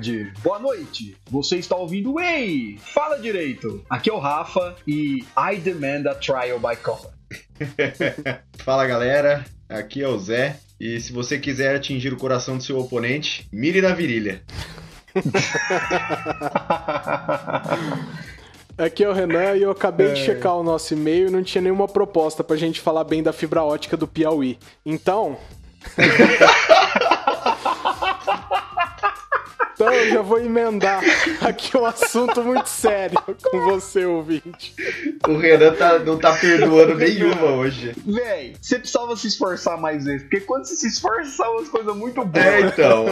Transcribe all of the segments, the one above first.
boa tarde, boa noite. Você está ouvindo Ei, fala direito. Aqui é o Rafa e I demand a trial by combat. Fala galera, aqui é o Zé. E se você quiser atingir o coração do seu oponente, mire na virilha. Aqui é o Renan e eu acabei de checar o nosso e-mail e não tinha nenhuma proposta pra gente falar bem da fibra ótica do Piauí. Então. Então eu já vou emendar aqui um assunto muito sério com você, ouvinte. O Renan tá, não tá perdoando nenhuma hoje. Véi, você precisava se esforçar mais vezes, porque quando você se esforça, são umas coisas muito boas. É, então.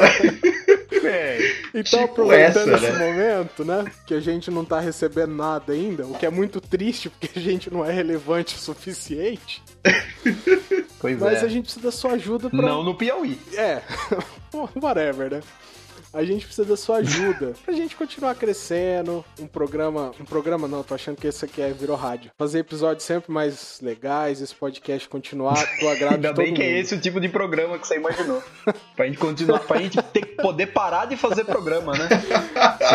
Véi. Então, Tipo aproveitando essa, esse né? momento, né? Que a gente não tá recebendo nada ainda, o que é muito triste, porque a gente não é relevante o suficiente. Pois Mas é. a gente precisa da sua ajuda pra. Não no Piauí. É, whatever, né? A gente precisa da sua ajuda pra gente continuar crescendo. Um programa. Um programa não, tô achando que esse aqui é virou rádio. Fazer episódios sempre mais legais, esse podcast continuar do agrado Ainda de todo bem que é mundo. esse o tipo de programa que você imaginou. pra gente continuar, pra gente ter que poder parar de fazer programa, né?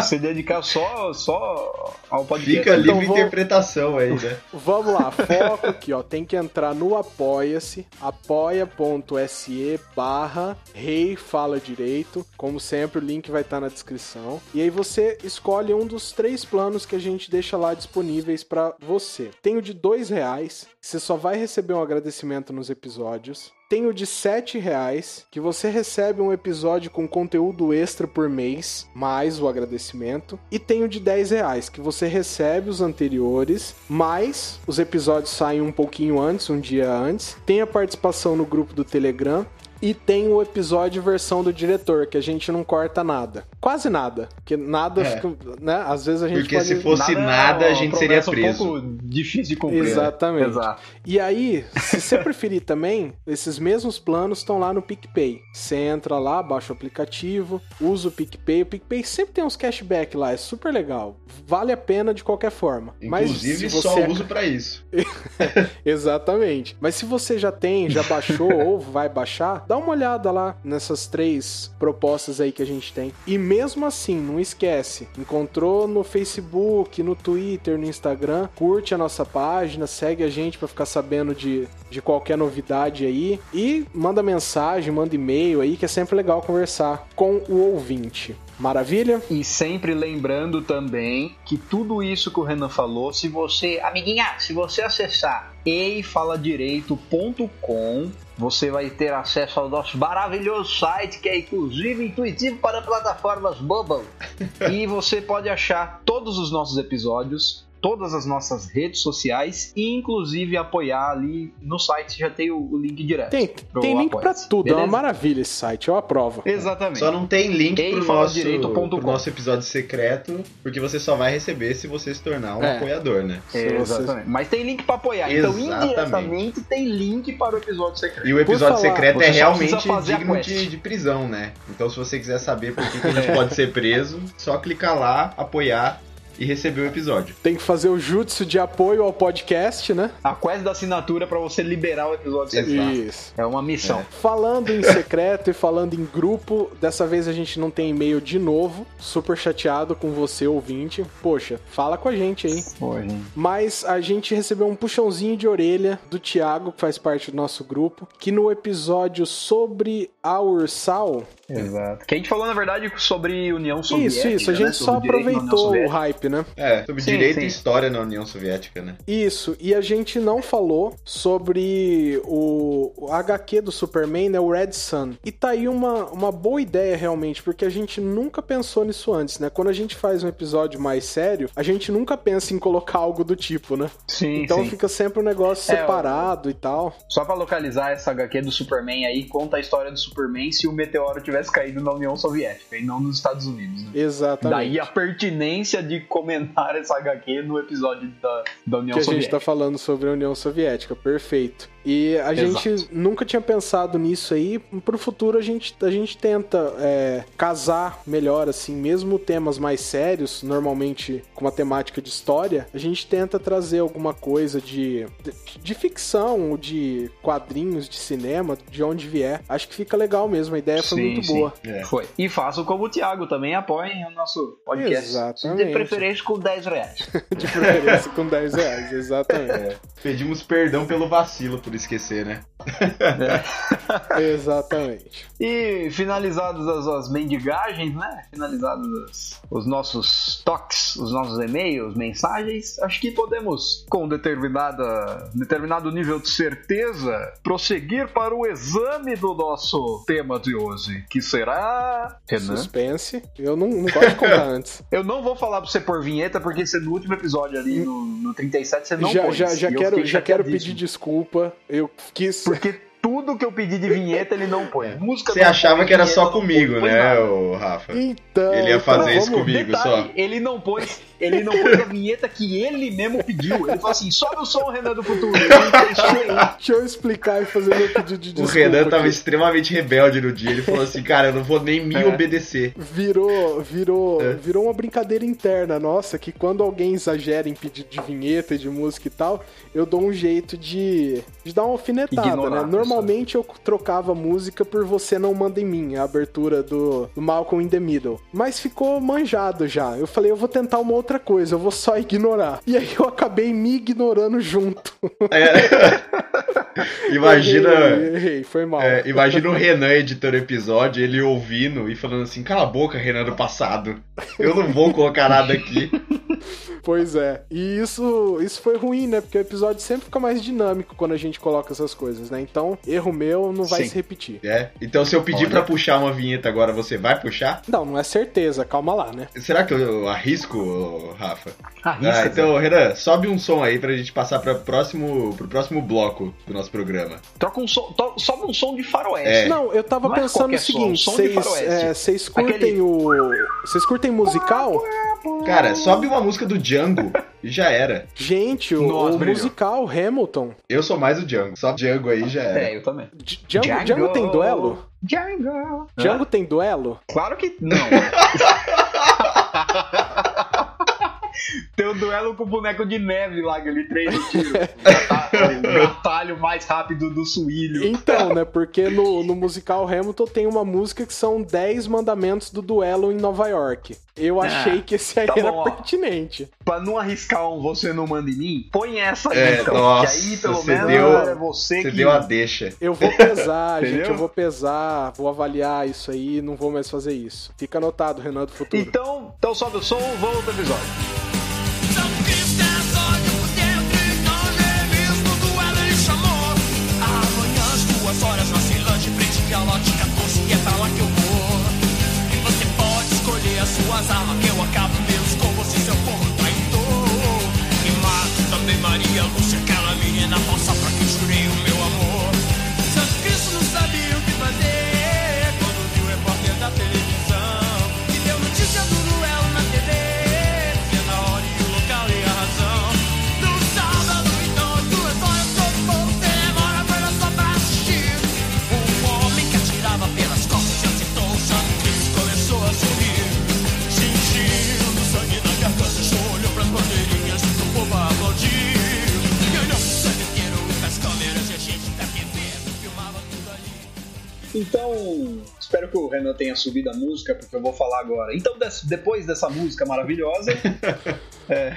Se se dedicar só, só ao podcast. Fica livre Então vou- interpretação aí, né? Vamos lá, foco aqui, ó. Tem que entrar no Apoia-se, apoia.se barra Rei Fala Direito. Como sempre, o link vai estar na descrição. E aí você escolhe um dos três planos que a gente deixa lá disponíveis pra você. Tem o de dois reais, você só vai receber um agradecimento nos episódios. Tem o de R$ reais, que você recebe um episódio com conteúdo extra por mês, mais o agradecimento. E tem o de 10 reais, que você recebe os anteriores, mais os episódios saem um pouquinho antes, um dia antes. Tem a participação no grupo do Telegram. E tem o episódio versão do diretor, que a gente não corta nada. Quase nada. Porque nada É. fica. Né? Às vezes a gente Porque pode... se fosse nada, é a uma gente seria preso. Um pouco difícil de cumprir. Exatamente. Exato. E aí, se você preferir também, esses mesmos planos estão lá no PicPay. Você entra lá, baixa o aplicativo, usa o PicPay. O PicPay sempre tem uns cashback lá, é super legal. Vale a pena de qualquer forma. Mas Inclusive, se só uso pra isso. Exatamente. Mas se você já tem, já baixou ou vai baixar, dá uma olhada lá nessas três propostas aí que a gente tem. E mesmo assim, não esquece, encontrou no Facebook, no Twitter, no Instagram, curte a nossa página, segue a gente pra ficar sabendo de, de qualquer novidade aí e manda mensagem, manda e-mail aí, que é sempre legal conversar com o ouvinte. Maravilha? E sempre lembrando também que tudo isso que o Renan falou, se você, amiguinha, se você acessar eifaladireito.com, você vai ter acesso ao nosso maravilhoso site, que é inclusive intuitivo para plataformas mobile. e você pode achar todos os nossos episódios, todas as nossas redes sociais e inclusive apoiar ali no site já tem o, o link direto. Tem, tem link pra Apoia-se, tudo, é uma beleza? maravilha esse site, eu aprovo. Exatamente. Só não tem link pro nosso, eifaladireito.com. pro nosso episódio secreto, porque você só vai receber se você se tornar um É. apoiador, né? Você- Exatamente. Mas tem link pra apoiar. Então, Exatamente. indiretamente, tem link para o episódio secreto. E o episódio falar, secreto é realmente digno de, de prisão, né? Então, se você quiser saber por que, que a gente pode ser preso, só clicar lá, apoiar e receber o episódio. Tem que fazer o jutsu de apoio ao podcast, né? A quest da assinatura para você liberar o episódio secreto. Exato. Isso. É uma missão. Falando em secreto e falando em grupo, dessa vez a gente não tem e-mail de novo. Super chateado com você, ouvinte. Poxa, fala com a gente aí. Hoje. Mas a gente recebeu um puxãozinho de orelha do Thiago, que faz parte do nosso grupo, que no episódio sobre a Ursal. Exato. Que a gente falou, na verdade, sobre União Soviética. Isso, isso, a né? gente Sobre só aproveitou o hype, né? É, sobre Sim, direito sim. e história na União Soviética, né? Isso, e a gente não falou sobre o, o HQ do Superman, né, o Red Sun. E tá aí uma, uma boa ideia realmente, porque a gente nunca pensou nisso antes, né? Quando a gente faz um episódio mais sério, a gente nunca pensa em colocar algo do tipo, né? Sim, Então sim. fica sempre um negócio É, separado e tal. Só pra localizar essa HQ do Superman aí, conta a história do Superman se o meteoro tivesse caído na União Soviética e não nos Estados Unidos, né? Exatamente. Daí a pertinência de comentar essa HQ no episódio da, da União que a gente Soviética. tá falando sobre a União Soviética, perfeito. E a Exato. gente nunca tinha pensado nisso aí. Pro futuro a gente, a gente tenta é, casar melhor, assim, mesmo temas mais sérios, normalmente com uma temática de história, a gente tenta trazer alguma coisa de, de, de ficção, de quadrinhos, de cinema, de onde vier. Acho que fica legal mesmo, a ideia foi sim, muito sim. boa. É. Foi. E façam como o Thiago também, apoiem o nosso podcast. Exatamente. De preferência com 10 reais. de preferência com 10 reais, exatamente. É. Pedimos perdão pelo vacilo por esquecer, né? É. exatamente. E finalizadas as, as mendigagens, né? Finalizados os nossos toques, os nossos e-mails, mensagens, acho que podemos, com determinada, determinado nível de certeza, prosseguir para o exame do nosso tema de hoje, que será. Renan? Suspense. Eu não, não gosto de contar antes. Eu não vou falar pra você por vinheta, porque você, no último episódio ali, no, no 37, você não já, pôs. Já, já quero, já quero pedir desculpa. Eu quis. Porque tudo que eu pedi de vinheta ele não põe. Música Você achava que era só comigo, né, o Rafa? Então. Ele ia fazer então, isso comigo detalhe, só. Ele não pôs, ele não pôs a vinheta que ele mesmo pediu. Ele falou assim: sobe o som, Renan do Futuro. Deixa eu explicar e fazer meu pedido de desculpa. O Renan tava aqui. extremamente rebelde no dia. Ele falou assim: cara, eu não vou nem me é. obedecer. Virou, virou, é. virou uma brincadeira interna nossa que quando alguém exagera em pedido de vinheta, de música e tal, eu dou um jeito de, de dar uma alfinetada, Ignorar, né? Normalmente eu trocava música por Você Não Manda em Mim, a abertura do, do Malcolm in the Middle. Mas ficou manjado já. Eu falei, eu vou tentar uma outra coisa, eu vou só ignorar. E aí eu acabei me ignorando junto. É. imagina. Errei, errei, foi mal. É, imagina o Renan editando o episódio, ele ouvindo e falando assim: cala a boca, Renan do passado. Eu não vou colocar nada aqui. Pois é. E isso, isso foi ruim, né? Porque o episódio sempre fica mais dinâmico quando a gente coloca essas coisas, né? Então, erro meu não vai Sim. se repetir. É. Então, se eu pedir para puxar uma vinheta agora, você vai puxar? Não, não é certeza. Calma lá, né? Será que eu arrisco, Rafa? Arrisca. Ah, então, Renan, sobe um som aí pra gente passar para próximo, pro próximo bloco do nosso programa. Troca um som, to, sobe um som de faroeste. É. Não, eu tava não é pensando é o seguinte, vocês é, curtem Aquele... o vocês curtem musical? Cara, sobe uma música do Django e já era. Gente, o, Nossa, o musical Hamilton. Eu sou mais o Django. Só Django aí já era. É, eu também. Django, Django. Django tem duelo? Django. Django tem duelo? Claro que não. Tem um duelo com o boneco de neve lá, que ele treina tiro. o atalho mais rápido do suílio. Então, né? Porque no, no musical Hamilton tem uma música que são 10 mandamentos do duelo em Nova York. Eu ah, achei que esse aí tá era bom, pertinente. Pra não arriscar um você não manda em mim, põe essa aí, é, então. Nossa, que aí, pelo menos, deu, é você, você que... deu a deixa. Eu vou pesar, gente. Eu vou pesar, vou avaliar isso aí, não vou mais fazer isso. Fica anotado, Renan do Futuro. Então, então sobe o som, volta ao episódio. Aquela menina falsa Então, espero que o Renan tenha subido a música, porque eu vou falar agora. Então, depois dessa música maravilhosa, é,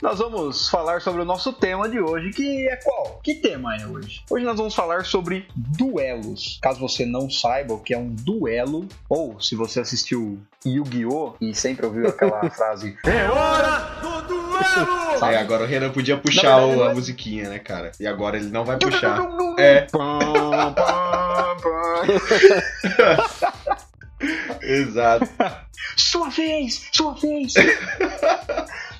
nós vamos falar sobre o nosso tema de hoje, que é qual? Que tema é hoje? Hoje nós vamos falar sobre duelos. Caso você não saiba o que é um duelo, ou se você assistiu Yu-Gi-Oh! e sempre ouviu aquela frase É hora do duelo! É, agora o Renan podia puxar verdade, o, a musiquinha, né, cara? E agora ele não vai puxar. É. Exato. Sua vez! Sua vez!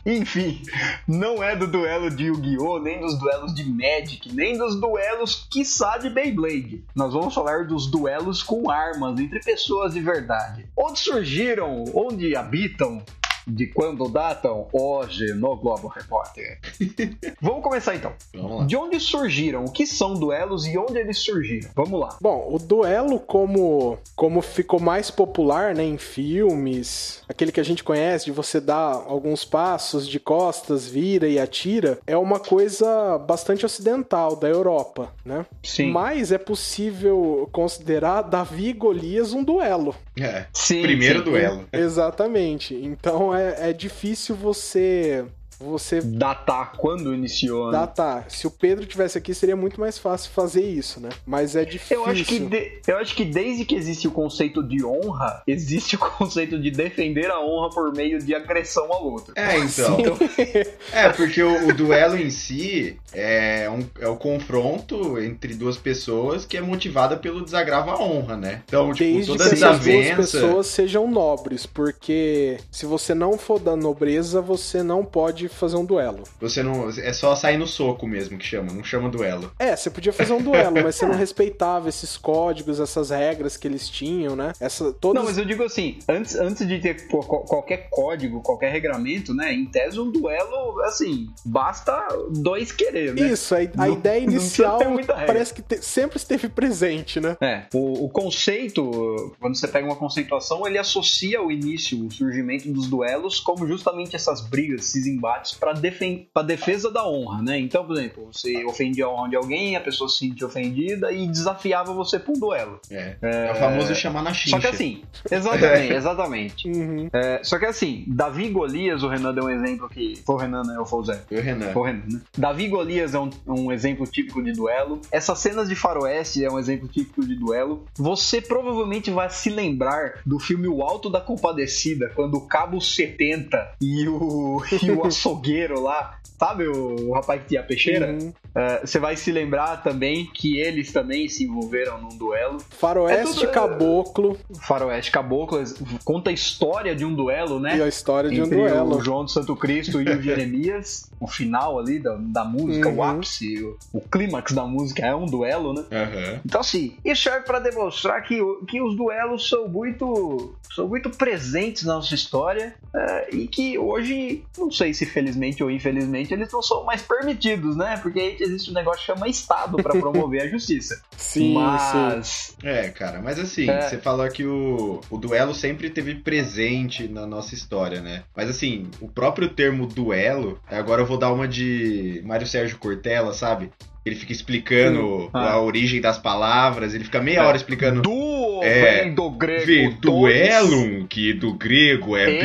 Enfim, não é do duelo de Yu-Gi-Oh!, nem dos duelos de Magic, nem dos duelos, quiçá, de Beyblade. Nós vamos falar dos duelos com armas entre pessoas de verdade. Onde surgiram, onde habitam, de quando datam? Hoje no Globo Repórter. Vamos começar então. Vamos lá. De onde surgiram? O que são duelos e onde eles surgiram? Vamos lá. Bom, o duelo, como, como ficou mais popular né, em filmes, aquele que a gente conhece, de você dar alguns passos de costas, vira e atira, é uma coisa bastante ocidental, da Europa, né? Sim. Mas é possível considerar Davi e Golias um duelo. É. Sim, Primeiro sim. duelo. Exatamente. Então é, é difícil você você Datar quando iniciou, né? datar. Se o Pedro tivesse aqui, seria muito mais fácil fazer isso, né? Mas é difícil. Eu acho, que de- eu acho que desde que existe o conceito de honra, existe o conceito de defender a honra por meio de agressão ao outro. É, então. É, porque o, o duelo em si é, um, é o confronto entre duas pessoas que é motivada pelo desagravo à honra, né? Então, tipo, Desde toda que essas duas desavença. pessoas sejam nobres, porque se você não for da nobreza, você não pode fazer um duelo. Você não. É só sair no soco mesmo que chama, não chama duelo. É, você podia fazer um duelo, mas você não respeitava esses códigos, essas regras que eles tinham, né? Essa, todas... Não, mas eu digo assim, antes, antes de ter qualquer código, qualquer regramento, né? Em tese, um duelo, assim, basta dois querer, né? Isso, a, a Não- ideia inicial parece que te- sempre esteve presente, né? É, o, o conceito, quando você pega uma conceituação, ele associa o início, o surgimento dos duelos como justamente essas brigas, esses embates para defen defesa da honra, né? Então, por exemplo, você ofendia a honra de alguém, a pessoa se sentia ofendida e desafiava você pra um duelo. É. É, o famoso chamar na xincha. Só que assim, exatamente, exatamente. Uhum. É, só que assim, Davi Golias, o Renan deu um exemplo que. Foi o Renan, né? Ou foi o Zé? Foi o Renan. Foi o Renan, né? Davi Golias é um, um exemplo típico de duelo. Essas cenas de faroeste é um exemplo típico de duelo. Você provavelmente vai se lembrar do filme O Alto da Compadecida, quando o Cabo 70 e o, e o açougueiro lá, sabe o, o rapaz que tinha a peixeira? Uhum. É, Você vai se lembrar também que eles também se envolveram num duelo. Faroeste É tudo- Caboclo Faroeste Caboclo conta a história de um duelo, né? e a história de um entre duelo. o João do Santo Cristo e o Jeremias, o final ali da, da música, o Uhum. ápice, o, o clímax da música é um duelo, né? Aham. Então assim, isso serve para demonstrar que, o- que os duelos são muito, são muito presentes na nossa história é, e que hoje, não sei se felizmente ou infelizmente, eles não são mais permitidos, né? Porque aí existe um negócio que chama Estado para promover a justiça. Sim, sim. Mas É, cara, mas assim, É. você falou que o, o duelo sempre teve presente na nossa história, né? Mas assim, o próprio termo duelo, agora eu vou dar uma de Mário Sérgio Cortella, sabe? Ele fica explicando Ah. a origem das palavras, ele fica meia hora explicando. duo É, vem do grego Vê, duelum, que do grego é Elum.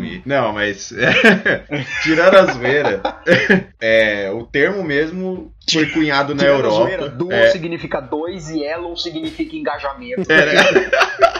bellum. e- Não, mas. tirando a zoeira, é, o termo mesmo foi cunhado na Tirando Europa. zoeira, duo É. significa dois e elon significa engajamento.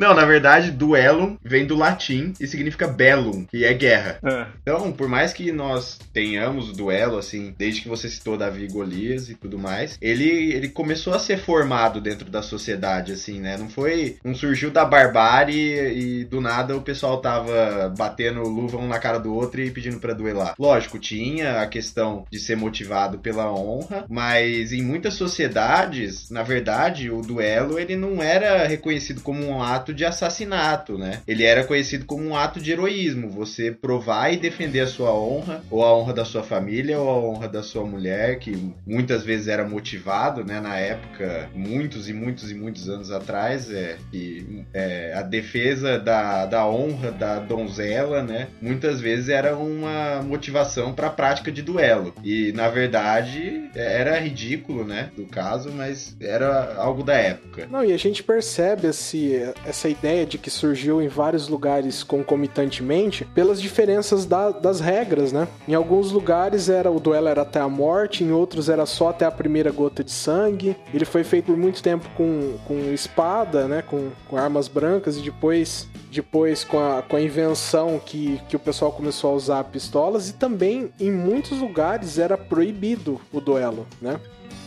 Não, na verdade, duellum vem do latim e significa bellum, que é guerra. É. Então, por mais que nós tenhamos o duelo, assim, desde que você citou Davi e Golias e tudo mais, ele, ele começou a ser formado dentro da sociedade, assim, né? Não foi. Não surgiu da barbárie e do nada o pessoal tava batendo luva um na cara do outro e pedindo pra duelar. Lógico, tinha a questão de ser motivado pela honra, mas em muitas sociedades, na verdade, o duelo ele não era reconhecido como um ato de assassinato, né? Ele era conhecido como um ato de heroísmo, você provar e defender a sua honra, ou a honra da sua família, ou a honra da sua mulher, que muitas vezes era motivado, né? Na época, muitos e muitos e muitos anos atrás, é, que é, a defesa da, da honra da donzela, né? Muitas vezes era uma motivação para a prática de duelo. E na verdade era ridículo, né? Do caso, mas era algo da época. Não, e a gente percebe esse, essa ideia de que surgiu em vários lugares concomitantemente pelas diferenças da- das regras, né? Em alguns lugares era o duelo era até a morte, em outros era só até a primeira gota de sangue. Ele foi feito por muito tempo com, com espada, né? Com, com armas brancas e depois, depois com, a, com a invenção que, que o pessoal começou a usar pistolas e também em muitos lugares era proibido o duelo, né?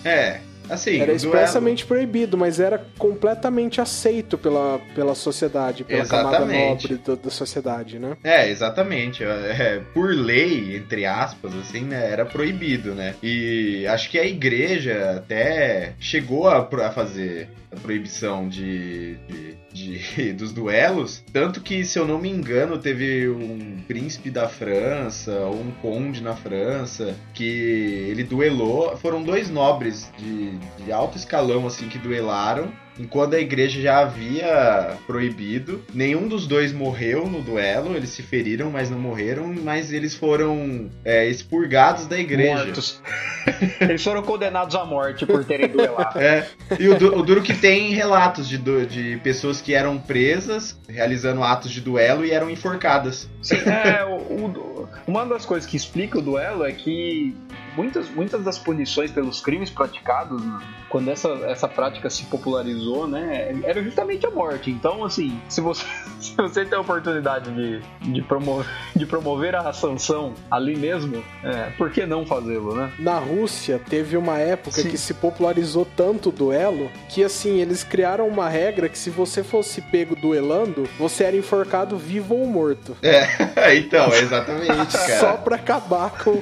É, Assim, Era o expressamente proibido, mas era completamente aceito pela, pela sociedade, pela camada Exatamente. nobre da, da sociedade, né? É, exatamente. É, por lei, entre aspas, assim, né, era proibido, né? E acho que a igreja até chegou a, a fazer proibição de, de- de- dos duelos. Tanto que, se eu não me engano, teve um príncipe da França, ou um conde na França, que ele duelou. Foram dois nobres de, de alto escalão, assim, que duelaram. Enquanto a igreja já havia proibido, nenhum dos dois morreu no duelo, eles se feriram, mas não morreram, mas eles foram é, expurgados da igreja. Mortos. Eles foram condenados à morte por terem duelado. É, e o, du- o duro que tem relatos de, de pessoas que eram presas, realizando atos de duelo e eram enforcadas. Sim, é, o- o- uma das coisas que explica o duelo é que muitas, muitas das punições pelos crimes praticados, né, quando essa, essa prática se popularizou, né, era justamente a morte. Então, assim, se você, se você tem a oportunidade de, de, promover, de promover a sanção ali mesmo, é, por que não fazê-lo, né? Na Rússia, teve uma época Sim. que se popularizou tanto o duelo que, assim, eles criaram uma regra que se você fosse pego duelando, você era enforcado vivo ou morto. É, então, é exatamente, Só cara. pra acabar com,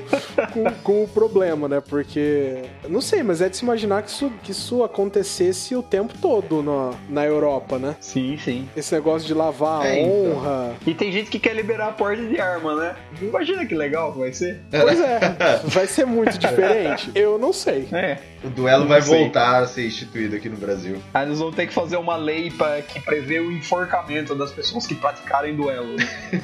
com, com o problema, né? Porque. Não sei, mas é de se imaginar que isso, que isso acontecesse o tempo todo na, na Europa, né? Sim, sim. Esse negócio de lavar a É, então. honra. E tem gente que quer liberar a porte de arma, né? Imagina que legal que vai ser. Pois é, vai ser muito diferente? Eu não sei. É. O duelo Não vai sei. voltar a ser instituído aqui no Brasil. Aí eles vão ter que fazer uma lei pra, que prevê o enforcamento das pessoas que praticarem duelo.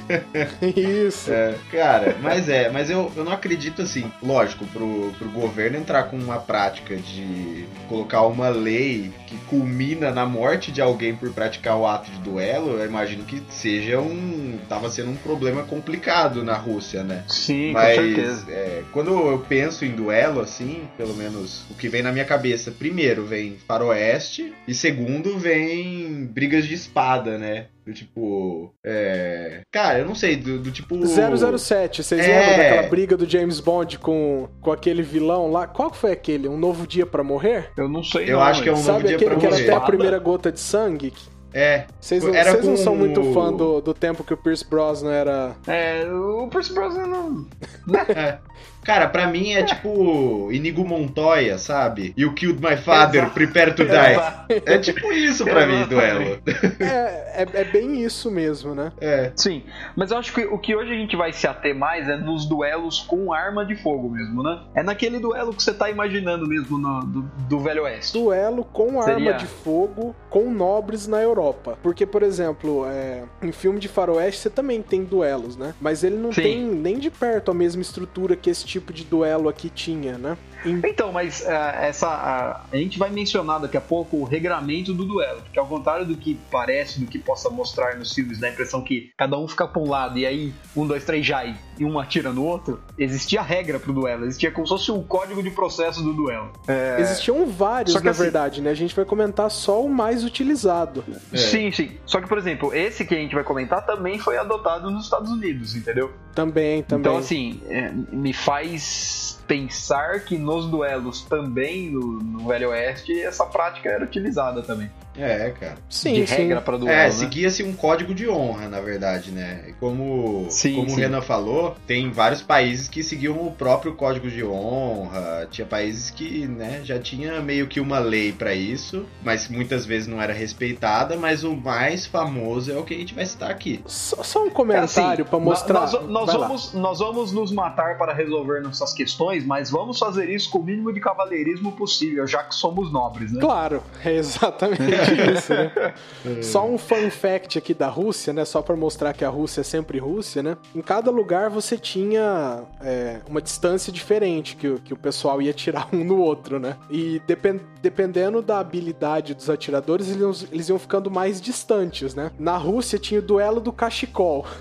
Isso. É, cara, mas é, mas eu, eu não acredito assim, lógico, pro, pro governo entrar com uma prática de colocar uma lei que culmina na morte de alguém por praticar o ato de duelo, eu imagino que seja um. tava sendo um problema complicado na Rússia, né? Sim, Mas com certeza. é, quando eu penso em duelo, assim, pelo menos o que vem na minha cabeça, primeiro vem faroeste e segundo vem brigas de espada, né? Do tipo. É... Cara, eu não sei, do, do tipo. 007, vocês É. lembram daquela briga do James Bond com, com aquele vilão lá? Qual que foi aquele? Um Novo Dia pra Morrer? Eu não sei. Eu não, acho que é um novo Sabe dia aquele pra que era morrer. até a primeira gota de sangue? É. Vocês não, Era vocês não são muito fã do, do tempo que o Pierce Brosnan era. É, o Percy Brosnan não. é. Cara, pra mim é tipo Inigo Montoya, sabe? You killed my father, Exato. prepare to die. É tipo isso pra mim, duelo. É, é, é bem isso mesmo, né? É. Sim, mas eu acho que o que hoje a gente vai se ater mais é nos duelos com arma de fogo mesmo, né? É naquele duelo que você tá imaginando mesmo no- do, do Velho Oeste. Duelo com Seria- arma de fogo com nobres na Europa. Porque, por exemplo, é, em filme de faroeste você também tem duelos, né? Mas ele não Sim. tem nem de perto a mesma estrutura que esse tipo de duelo aqui tinha, né? Então, mas ah, essa ah, a gente vai mencionar daqui a pouco o regramento do duelo, porque ao contrário do que parece, do que possa mostrar nos filmes, dá a impressão que cada um fica pra um lado e aí um, dois, três já e um atira no outro, existia regra pro duelo, existia como se fosse o código de processo do duelo. É, Existiam vários, na assim- verdade, né? A gente vai comentar só o mais utilizado. É. Sim, sim. Só que, por exemplo, esse que a gente vai comentar também foi adotado nos Estados Unidos, entendeu? Também, também. Então, assim, é, me faz pensar que nos duelos também, no, no Velho Oeste, essa prática era utilizada também. É, cara. sim, de sim. regra pra duelo, É, né? seguia-se um código de honra, na verdade, né? E Como, Sim, como o sim. Renan falou, tem vários países que seguiam o próprio código de honra. Tinha países que, né, já tinha meio que uma lei pra isso, mas muitas vezes não era respeitada. Mas o mais famoso é o que a gente vai citar aqui. Só, só um comentário assim, pra mostrar. Nós, nós lá. vamos, nós vamos nos matar para resolver nossas questões, mas vamos fazer isso com o mínimo de cavalheirismo possível, já que somos nobres, né? Claro, exatamente isso, né? Só um fun fact aqui da Rússia, né? Só pra mostrar que a Rússia é sempre Rússia, né? Em cada lugar você tinha é, uma distância diferente que, o- que o pessoal ia tirar um no outro, né? E depen- dependendo da habilidade dos atiradores, eles, iam- eles iam ficando mais distantes, né? Na Rússia tinha o duelo do cachecol.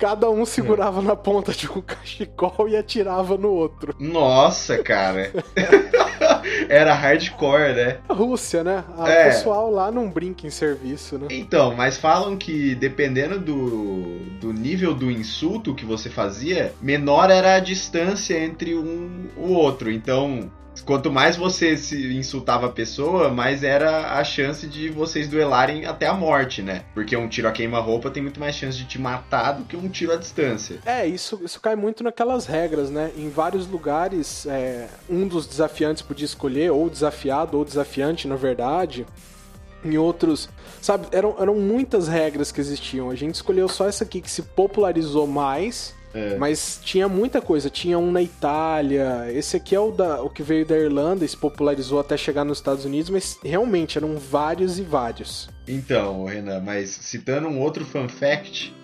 Cada um segurava na ponta de um cachecol e atirava no outro. Nossa, cara. Era hardcore, né? A Rússia, né? O É. pessoal lá não brinca em serviço, né? Então, mas falam que dependendo do, do nível do insulto que você fazia, menor era a distância entre um o outro. Então, quanto mais você se insultava a pessoa, mais era a chance de vocês duelarem até a morte, né? Porque um tiro a queima-roupa tem muito mais chance de te matar do que um tiro à distância. É, isso, isso cai muito naquelas regras, né? Em vários lugares, é, um dos desafiantes podia escolher, ou desafiado, ou desafiante, na verdade. Em outros, sabe, eram, eram muitas regras que existiam. A gente escolheu só essa aqui que se popularizou mais é. Mas tinha muita coisa. Tinha um na Itália. Esse aqui é o, da, o que veio da Irlanda e se popularizou até chegar nos Estados Unidos. Mas realmente eram vários e vários. Então, Renan, mas citando um outro fun fact.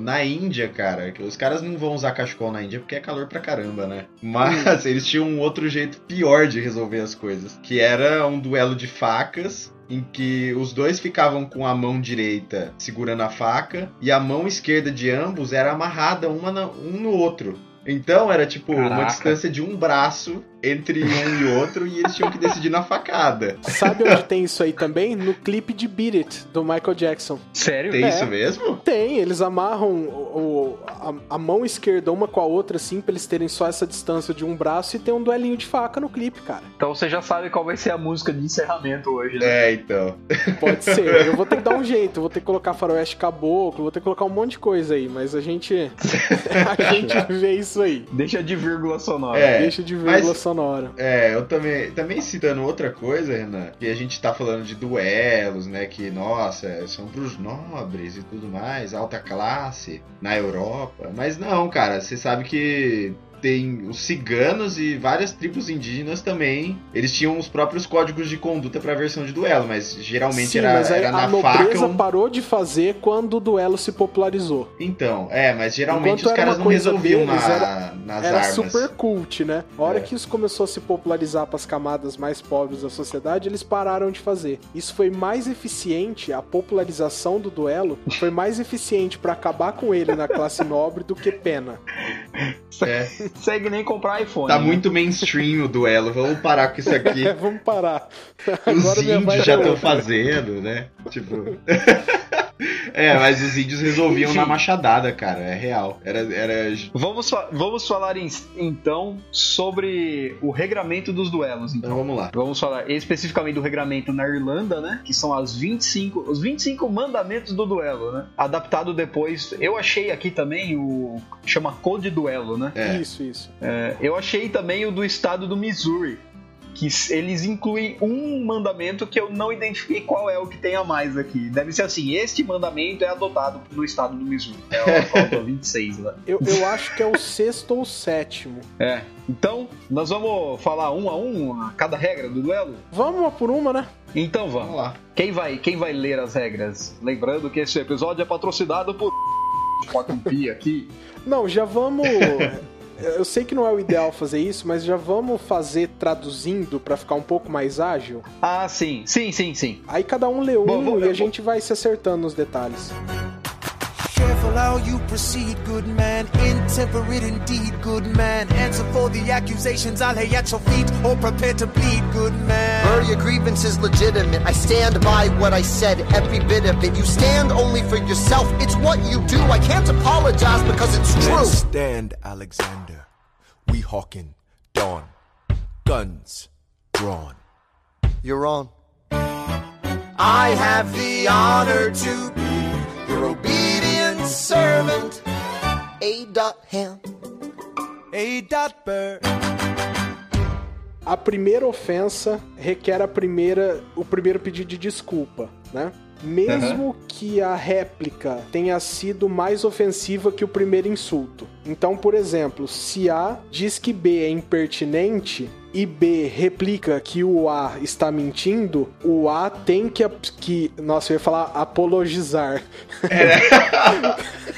Na Índia, cara, os caras não vão usar cachecol na Índia porque é calor pra caramba, né? Mas eles tinham um outro jeito pior de resolver as coisas. Que era um duelo de facas em que os dois ficavam com a mão direita segurando a faca e a mão esquerda de ambos era amarrada uma um no outro. Então era tipo Caraca. uma distância de um braço entre um e outro e eles tinham que decidir na facada. Sabe onde tem isso aí também? No clipe de Beat It, do Michael Jackson. Sério? Tem é. isso mesmo? Tem, eles amarram o, o, a, a, mão esquerda uma com a outra, assim, pra eles terem só essa distância de um braço e ter um duelinho de faca no clipe, cara. Então você já sabe qual vai ser a música de encerramento hoje, né? É, então. Pode ser. Eu vou ter que dar um jeito, vou ter que colocar faroeste caboclo, vou ter que colocar um monte de coisa aí, mas a gente. a gente vê isso aí. Deixa de vírgula sonora. É, Deixa de vírgula mas... sonora sonora. É, eu também, também citando outra coisa, Renan, que a gente tá falando de duelos, né? Que, nossa, são pros nobres e tudo mais, alta classe na Europa. Mas não, cara, você sabe que tem os ciganos e várias tribos indígenas também. Eles tinham os próprios códigos de conduta para a versão de duelo, mas geralmente Sim, era, mas era na a nobreza um... parou de fazer quando o duelo se popularizou. Então, é, mas geralmente Enquanto os caras não resolviam deles, na, era, nas era armas. super cult, né? A hora é. que isso começou a se popularizar para as camadas mais pobres da sociedade, eles pararam de fazer. Isso foi mais eficiente, a popularização do duelo foi mais eficiente para acabar com ele na classe nobre do que pena. É consegue nem comprar iPhone. Tá né? muito mainstream o duelo. Vamos parar com isso aqui. É, vamos parar. Os Agora índios já estão fazendo, né? Tipo. é, mas os índios resolviam Enfim. na machadada, cara. É real. Era. era... Vamos, vamos falar em, então sobre o regramento dos duelos. Então. então vamos lá. Vamos falar especificamente do regramento na Irlanda, né? Que são as 25, os 25 mandamentos do duelo, né? Adaptado depois. Eu achei aqui também o. chama Code Duelo, né? É. Isso, isso. É, eu achei também o do estado do Missouri que eles incluem um mandamento que eu não identifiquei qual é o que tem a mais aqui. Deve ser assim: este mandamento é adotado no estado do Missouri. É o 26 lá. Eu, eu acho que é o sexto ou sétimo. É. Então, nós vamos falar um a um a cada regra do duelo? Vamos uma por uma, né? Então vamos. vamos lá. Quem vai, quem vai ler as regras? Lembrando que esse episódio é patrocinado por. Pode um aqui. Não, já vamos. Eu sei que não é o ideal fazer isso, mas já vamos fazer traduzindo para ficar um pouco mais ágil? Ah, sim. Sim, sim, sim. Aí cada um lê um bom, bom, e a gente vai se acertando nos detalhes. Careful how you proceed, good man. Intemperate indeed, good man. Answer for the accusations I lay at your feet, or prepare to bleed, good man. Sir, your grievance is legitimate. I stand by what I said, every bit of it. You stand only for yourself. It's what you do. I can't apologize because it's true. Let's stand, Alexander. We hawking dawn. Guns drawn. You're on. I have the honor to be your obedient servant. A. Ham. A. Bird. A primeira ofensa requer a primeira, o primeiro pedido de desculpa, né? mesmo uhum. que a réplica tenha sido mais ofensiva que o primeiro insulto. Então, por exemplo, se A diz que B é impertinente, e B replica que o A está mentindo, o A tem que. que nossa, eu ia falar apologizar. É.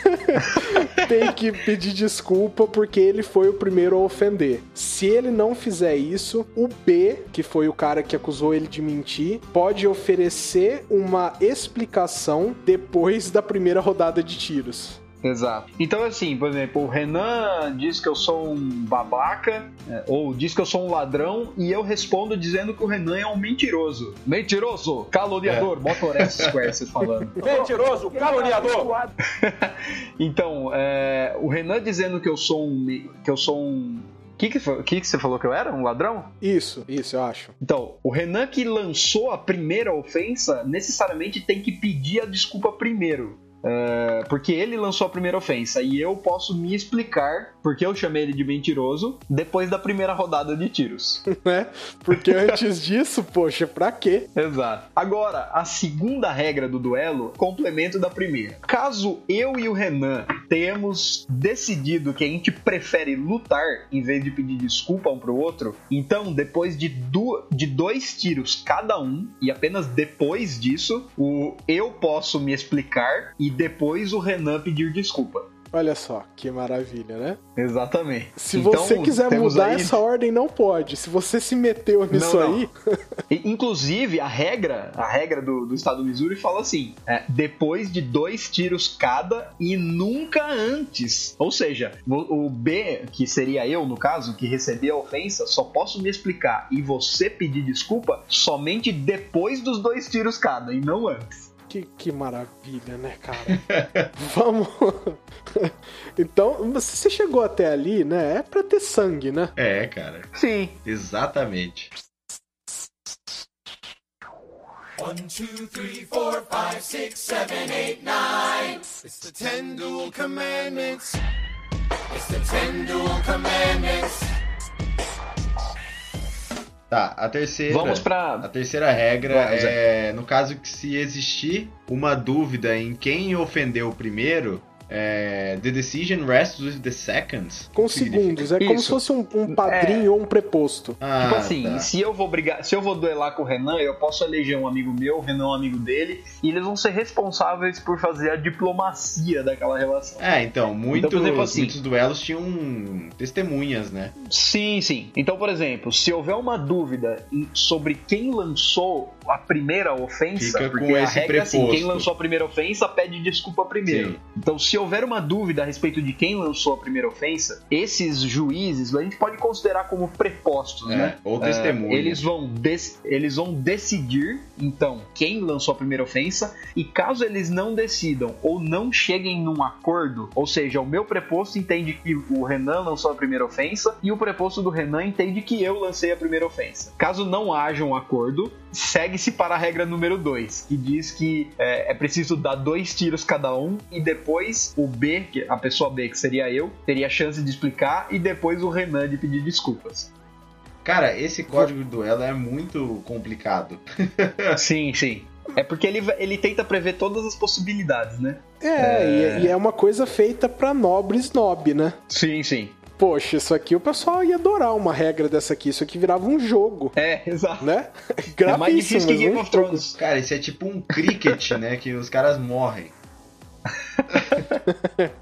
tem que pedir desculpa porque ele foi o primeiro a ofender. Se ele não fizer isso, o B, que foi o cara que acusou ele de mentir, pode oferecer uma explicação depois da primeira rodada de tiros. Exato. Então, assim, por exemplo, o Renan diz que eu sou um babaca, é, ou diz que eu sou um ladrão, e eu respondo dizendo que o Renan é um mentiroso. Mentiroso, caluniador, é. Square, vocês falando. Mentiroso, caluniador! então, é, o Renan dizendo que eu sou um. que eu sou um que, que, que, que você falou que eu era? Um ladrão? Isso, isso, eu acho. Então, o Renan que lançou a primeira ofensa necessariamente tem que pedir a desculpa primeiro. É, porque ele lançou a primeira ofensa e eu posso me explicar porque eu chamei ele de mentiroso depois da primeira rodada de tiros. Né? Porque antes disso, poxa, pra quê? Exato. Agora, a segunda regra do duelo, complemento da primeira. Caso eu e o Renan tenhamos decidido que a gente prefere lutar em vez de pedir desculpa um pro outro, então depois de, de dois tiros cada um, e apenas depois disso, o eu posso me explicar e depois o Renan pedir desculpa. Olha só, que maravilha, né? Exatamente. Se Então, você quiser mudar aí- essa ordem, não pode. Se você se meteu nisso Não, não. aí, Inclusive, a regra, a regra do, do estado do Missouri fala assim: é, depois de dois tiros cada e nunca antes. Ou seja, o, o B, que seria eu no caso, que recebi a ofensa, só posso me explicar e você pedir desculpa somente depois dos dois tiros cada e não antes. Que, que maravilha, né, cara? Vamos. então, você chegou até ali, né? É pra ter sangue, né? É, cara. Sim. Exatamente. One, two, three, four, five, six, seven, eight, nine. It's the ten dual commandments. It's the ten dual commandments. Tá, a terceira. Vamos. A terceira regra Vamos, é, no caso que se existir uma dúvida em quem ofendeu primeiro, é, the decision rests with the seconds. Com que significa? segundos. É como Isso. se fosse um, um padrinho ou um preposto. Ah, Tipo assim, tá. se eu vou brigar, se eu vou duelar com o Renan, eu posso eleger um amigo meu, o Renan é um amigo dele, e eles vão ser responsáveis por fazer a diplomacia daquela relação. É, então, muitos, por exemplo, assim- muitos duelos tinham testemunhas, né? Sim, sim. Então, por exemplo, se houver uma dúvida sobre quem lançou a primeira ofensa, Fica porque com a esse regra é assim, quem lançou a primeira ofensa pede desculpa primeiro. Sim. Então, se houver uma dúvida a respeito de quem lançou a primeira ofensa, esses juízes a gente pode considerar como prepostos, É, né? ou É, testemunha. eles, vão eles vão decidir, então, quem lançou a primeira ofensa, e caso eles não decidam ou não cheguem num acordo, ou seja, o meu preposto entende que o Renan lançou a primeira ofensa e o preposto do Renan entende que eu lancei a primeira ofensa. Caso não haja um acordo, para a regra número 2, que diz que é, é preciso dar dois tiros cada um e depois o B, que a pessoa B, que seria eu, teria a chance de explicar e depois o Renan de pedir desculpas. Cara, esse código de duelo é muito complicado. Sim, sim. É porque ele, ele tenta prever todas as possibilidades, né? É, E, e é uma coisa feita pra nobre snob, né? Sim, sim. Poxa, isso aqui o pessoal ia adorar uma regra dessa aqui. Isso aqui virava um jogo, É, exato. né? É mais difícil que Game of. Thrones. Cara, isso é tipo um cricket, né? Que os caras morrem.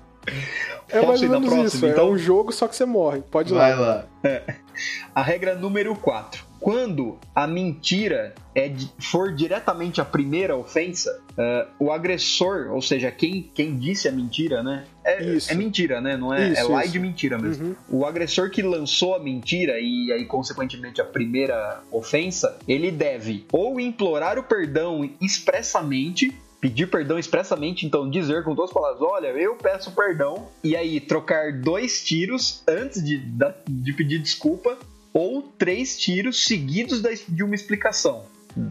É mais ou menos isso. É então? um jogo, só que você morre. Pode ir Vai lá. lá. A regra número 4. Quando a mentira é de- for diretamente a primeira ofensa, eh, o agressor, ou seja, quem, quem disse a mentira, né? É, é mentira, né? Não é, Isso, é lie isso. de mentira mesmo. Uhum. O agressor que lançou a mentira e aí, consequentemente, a primeira ofensa, ele deve ou implorar o perdão expressamente, pedir perdão expressamente, então dizer com todas as palavras: olha, eu peço perdão, e aí trocar dois tiros antes de, de pedir desculpa, ou três tiros seguidos de uma explicação.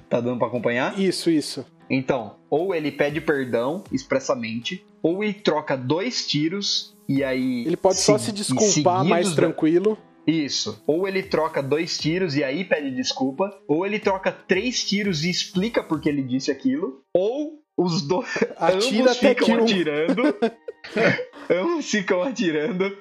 Tá dando pra acompanhar? Isso, isso. Então, ou ele pede perdão expressamente, ou ele troca dois tiros e aí. Ele pode só se- desculpar mais tranquilo. Isso. Ou ele troca dois tiros e aí pede desculpa, ou ele troca três tiros e explica por que ele disse aquilo, ou os dois Atira ambos até ficam um- atirando. ambos ficam atirando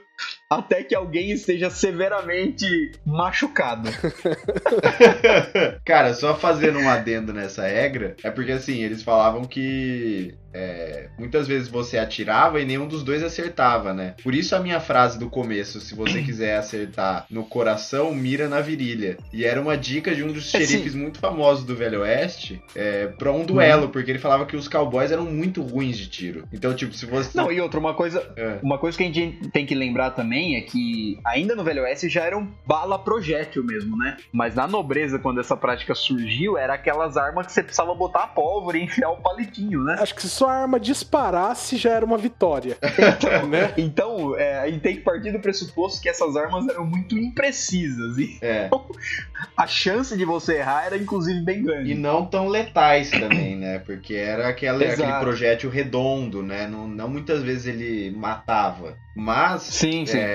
até que alguém esteja severamente machucado. Cara, só fazendo um adendo nessa regra, é porque assim, eles falavam que é, muitas vezes você atirava e nenhum dos dois acertava, né? Por isso a minha frase do começo, se você quiser acertar no coração, mira na virilha. E era uma dica de um dos É, xerifes sim. muito famosos do Velho Oeste é, pra um duelo, porque ele falava que os cowboys eram muito ruins de tiro. Então, tipo, se você. Não, e outra, uma coisa, É. uma coisa que a gente tem que lembrar também também é que, ainda no Velho Oeste, já eram bala projétil mesmo, né? Mas na nobreza, quando essa prática surgiu, era aquelas armas que você precisava botar a pólvora e enfiar o palitinho, né? Acho que se sua arma disparasse já era uma vitória. né? Então, é, a gente tem que partir do pressuposto que essas armas eram muito imprecisas. E É. a chance de você errar era, inclusive, bem grande. E não tão letais também, né? Porque era aquela, Exato. aquele projétil redondo, né? Não, não muitas vezes ele matava. Mas Sim, sim. é,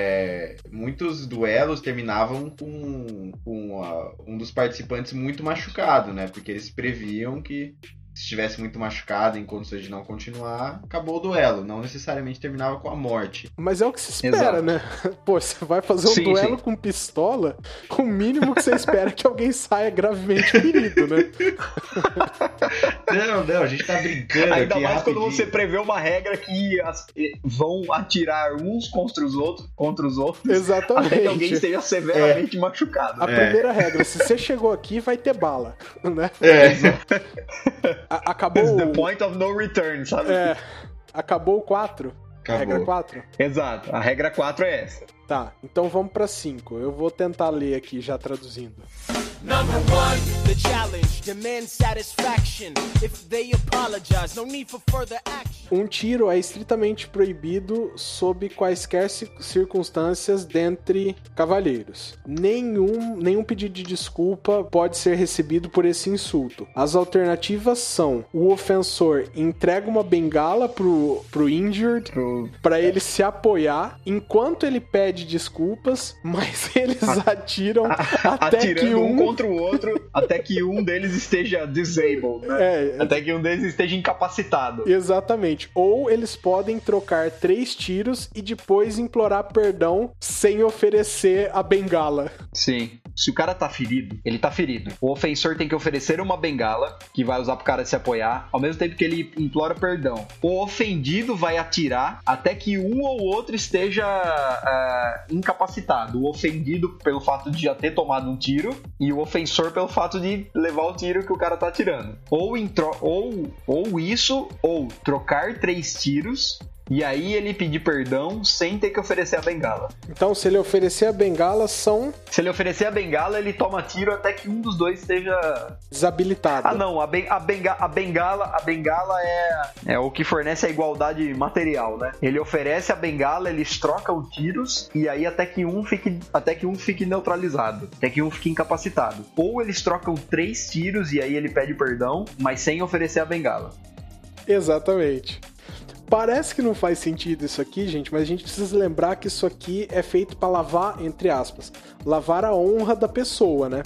muitos duelos terminavam com, com a- um dos participantes muito machucado, né? Porque eles previam que se estivesse muito machucado em condições de não continuar, acabou o duelo. Não necessariamente terminava com a morte. Mas é o que se espera, Exato. né? Pô, você vai fazer um Sim, duelo sim. com pistola, o mínimo que você espera é que alguém saia gravemente ferido, né? Não, não, a gente tá brincando Ainda aqui mais quando rapidinho. você prevê uma regra que as- eh, vão atirar uns contra os outros, contra os outros, até que alguém Exatamente. esteja severamente machucado. A É. primeira regra, se você chegou aqui, vai ter bala, né? É, A- acabou It's the o... point of no return, sabe? É, acabou o 4? Regra acabou. 4? Exato. A regra 4 é essa. Tá, então vamos pra 5. Eu vou tentar ler aqui já traduzindo. Number one, the challenge demands satisfaction. If they apologize, no need for further action. Um tiro é estritamente proibido sob quaisquer ci- circunstâncias dentre cavalheiros. Nenhum, nenhum pedido de desculpa pode ser recebido por esse insulto. As alternativas são: o ofensor entrega uma bengala pro, pro injured para ele se apoiar enquanto ele pede desculpas, mas eles atiram até que Atirando um um. Contra o outro, até que um deles esteja disabled, né? É, Até que um deles esteja incapacitado. Exatamente. Ou eles podem trocar três tiros e depois implorar perdão sem oferecer a bengala. Sim. Se o cara tá ferido, ele tá ferido. O ofensor tem que oferecer uma bengala, que vai usar pro cara se apoiar, ao mesmo tempo que ele implora perdão. O ofendido vai atirar até que um ou outro esteja ah, incapacitado. O ofendido pelo fato de já ter tomado um tiro e o ofensor pelo fato de levar o tiro que o cara tá atirando. Ou, ou, ou isso, ou trocar três tiros. E aí ele pedir perdão sem ter que oferecer a bengala. Então, se ele oferecer a bengala, são Se ele oferecer a bengala, ele toma tiro até que um dos dois esteja. desabilitados. Ah, não, a, ben- a benga- a bengala, a bengala é, é o que fornece a igualdade material, né? Ele oferece a bengala, eles trocam tiros e aí até que um fique, até que um fique neutralizado, até que um fique incapacitado. Ou eles trocam três tiros e aí ele pede perdão, mas sem oferecer a bengala. Exatamente. Parece que não faz sentido isso aqui, gente, mas a gente precisa lembrar que isso aqui é feito pra lavar, entre aspas, lavar a honra da pessoa, né?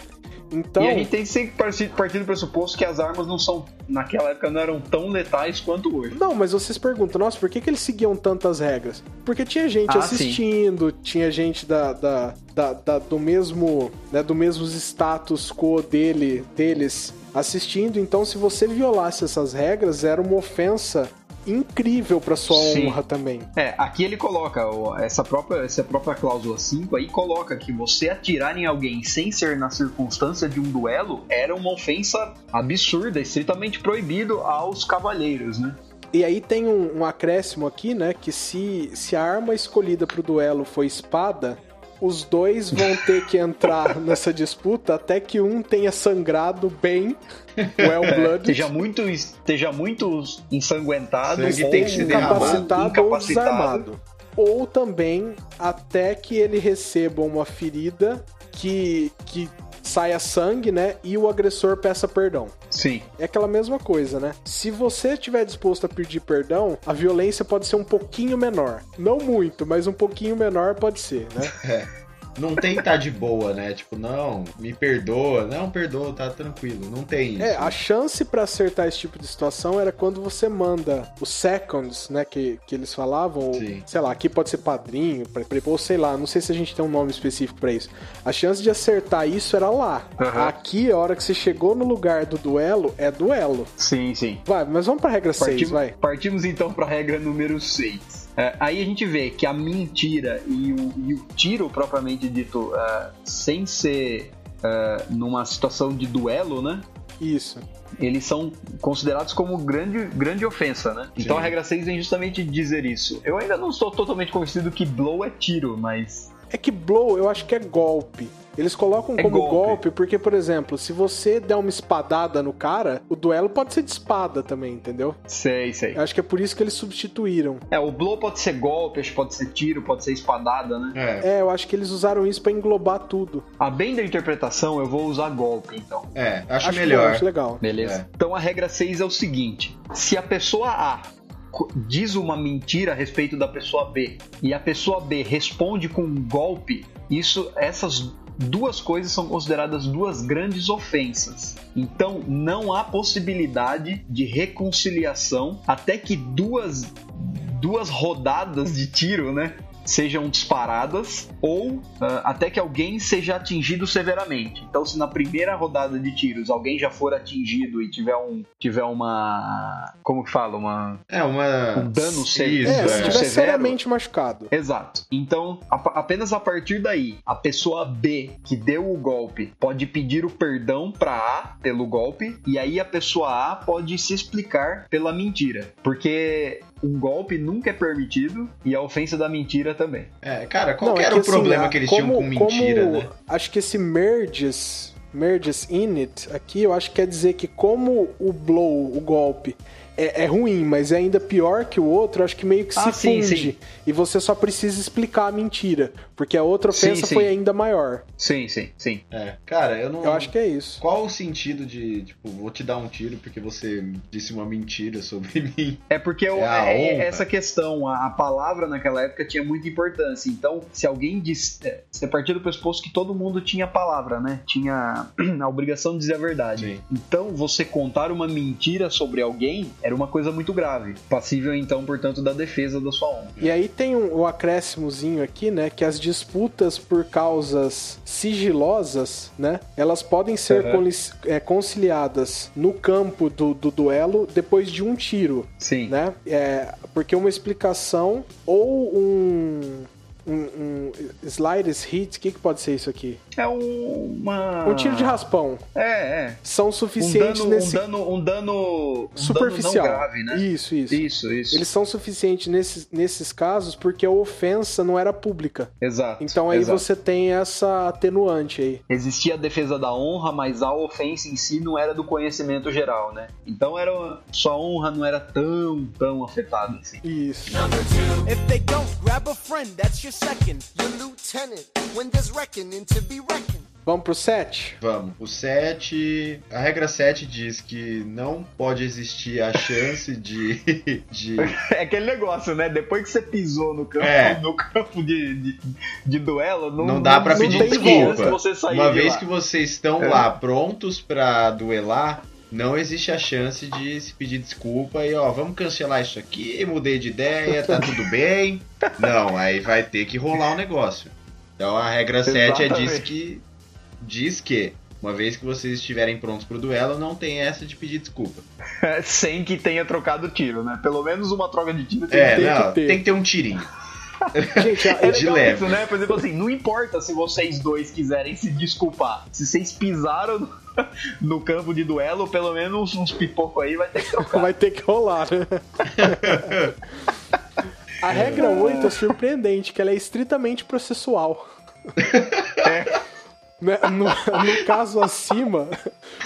Então, E a gente tem que sempre partir do pressuposto que as armas não são, naquela época, não eram tão letais quanto hoje. Não, mas vocês perguntam, nossa, por que, que eles seguiam tantas regras? Porque tinha gente Ah, assistindo, tinha gente da, da, da- da- do mesmo né, do mesmo status quo dele, deles assistindo. Então, se você violasse essas regras, era uma ofensa incrível pra sua Sim. honra também. É, aqui ele coloca ó, essa própria, essa própria cláusula 5 aí coloca que você atirar em alguém sem ser na circunstância de um duelo era uma ofensa absurda, estritamente proibido aos cavalheiros, né? E aí tem um, um acréscimo aqui, né? Que se, se a arma escolhida pro duelo for espada, os dois vão ter que entrar nessa disputa até que um tenha sangrado bem, well blooded, Esteja muito, esteja muito ensanguentado, Sangue ou tem que incapacitado ou desarmado. Ou também até que ele receba uma ferida que, que saia sangue, né? E o agressor peça perdão. Sim. É aquela mesma coisa, né? Se você estiver disposto a pedir perdão, a violência pode ser um pouquinho menor. Não muito, mas um pouquinho menor pode ser, né? Não tem tá de boa, né? Tipo, não, me perdoa. Não, perdoa, tá tranquilo. Não tem isso. É, a chance pra acertar esse tipo de situação era quando você manda os seconds, né, que, que eles falavam, ou, Sim. sei lá, aqui pode ser padrinho, ou sei lá, não sei se a gente tem um nome específico pra isso. A chance de acertar isso era lá. Aham. Aqui, a hora que você chegou no lugar do duelo, é duelo. Sim, sim. Vai, mas vamos pra regra 6, Partimos, vai. partimos então para a regra número 6. Aí a gente vê que a mentira e o, e o tiro propriamente dito, ah, sem ser ah, numa situação de duelo, né? Isso. eles são considerados como grande, grande ofensa, né? Então Sim. a regra 6 vem justamente dizer isso. Eu ainda não estou totalmente convencido que blow é tiro, mas. É que blow eu acho que é golpe. Eles colocam É como golpe. golpe. porque, por exemplo, se você der uma espadada no cara, o duelo pode ser de espada também, entendeu? Sei, sei. Eu acho que é por isso que eles substituíram. É, o blow pode ser golpe, acho que pode ser tiro, pode ser espadada, né? É, É, eu acho que eles usaram isso pra englobar tudo. A bem da interpretação, eu vou usar golpe, então. é, acho, acho melhor. acho legal. Beleza? É. Então a regra 6 é o seguinte: se a pessoa A diz uma mentira a respeito da pessoa B e a pessoa B responde com um golpe, isso essas duas coisas são consideradas duas grandes ofensas. Então não há possibilidade de reconciliação até que duas duas rodadas de tiro, né? Sejam disparadas ou ah, até que alguém seja atingido severamente. Então, se na primeira rodada de tiros alguém já for atingido e tiver um tiver uma como que fala uma É, uma. Um dano sério. É, se é. tiver Severo. seriamente machucado. Exato. Então, a- apenas a partir daí, a pessoa B que deu o golpe pode pedir o perdão para A pelo golpe, e aí a pessoa A pode se explicar pela mentira. Porque um golpe nunca é permitido e a ofensa da mentira também. É, cara, qual Não, que é era que, o problema assim, que eles como- tinham com mentira, como- né? Acho que esse merges, merges in it aqui, eu acho que quer dizer que como o blow, o golpe, é, é ruim, mas é ainda pior que o outro, acho que meio que Ah, se sim, funde. sim. E você só precisa explicar a mentira, porque a outra ofensa sim. foi ainda maior. Sim, sim, sim. É, cara, eu não. Eu acho que é isso. Qual o sentido de, tipo, vou te dar um tiro porque você disse uma mentira sobre mim? É porque o- É a é- honra. essa questão, a, a palavra naquela época tinha muita importância. Então, se alguém diz. é, Você partia do pressuposto que todo mundo tinha palavra, né? Tinha a obrigação de dizer a verdade. Sim. Então, você contar uma mentira sobre alguém era uma coisa muito grave. Passível, então, portanto, da defesa da sua honra. E aí tem um, o acréscimozinho aqui, né? Que as disputas por causas sigilosas, né? Elas podem ser Uhum. é, conciliadas no campo do, do duelo depois de um tiro, Sim. né? É, porque uma explicação ou um. Um, um slides hit, o que, que pode ser isso aqui? É um- uma. Um tiro de raspão. É, é. São Um suficientes dano, nesse. um dano, um dano, um superficial. dano não grave, né? Isso, isso. Isso, isso. Eles são suficientes nesses, nesses casos porque a ofensa não era pública. Exato. Então aí exato. você tem essa atenuante aí. existia a defesa da honra, mas a ofensa em si não era do conhecimento geral, né? Então era sua honra não era tão, tão afetada assim. Isso. Number two, if they don't grab a friend, that's your second. Your lieutenant, when there's reckoning to be reckoned. Vamos pro 7? Vamos. O 7. A regra 7 diz que não pode existir a chance de. de É aquele negócio, né? Depois que você pisou no campo, É. no campo de, de, de duelo, não, Não dá pra não pedir desculpa. Uma vez lá. que vocês estão É. lá prontos pra duelar, não existe a chance de se pedir desculpa e ó, vamos cancelar isso aqui, mudei de ideia, tá tudo bem. Não, aí vai ter que rolar o negócio. Então a regra 7 é diz que diz que uma vez que vocês estiverem prontos pro duelo, não tem essa de pedir desculpa. Sem que tenha trocado tiro, né? Pelo menos uma troca de tiro tem É, que ter. não, que ter. tem que ter um tirinho. Gente, É de leve. isso, né? Por exemplo, assim, não importa se vocês dois quiserem se desculpar. Se vocês pisaram no, campo de duelo, pelo menos uns pipocos aí vai ter que trocar. vai ter que rolar, né? A regra 8 é surpreendente, que ela é estritamente processual. Né, No, no caso acima,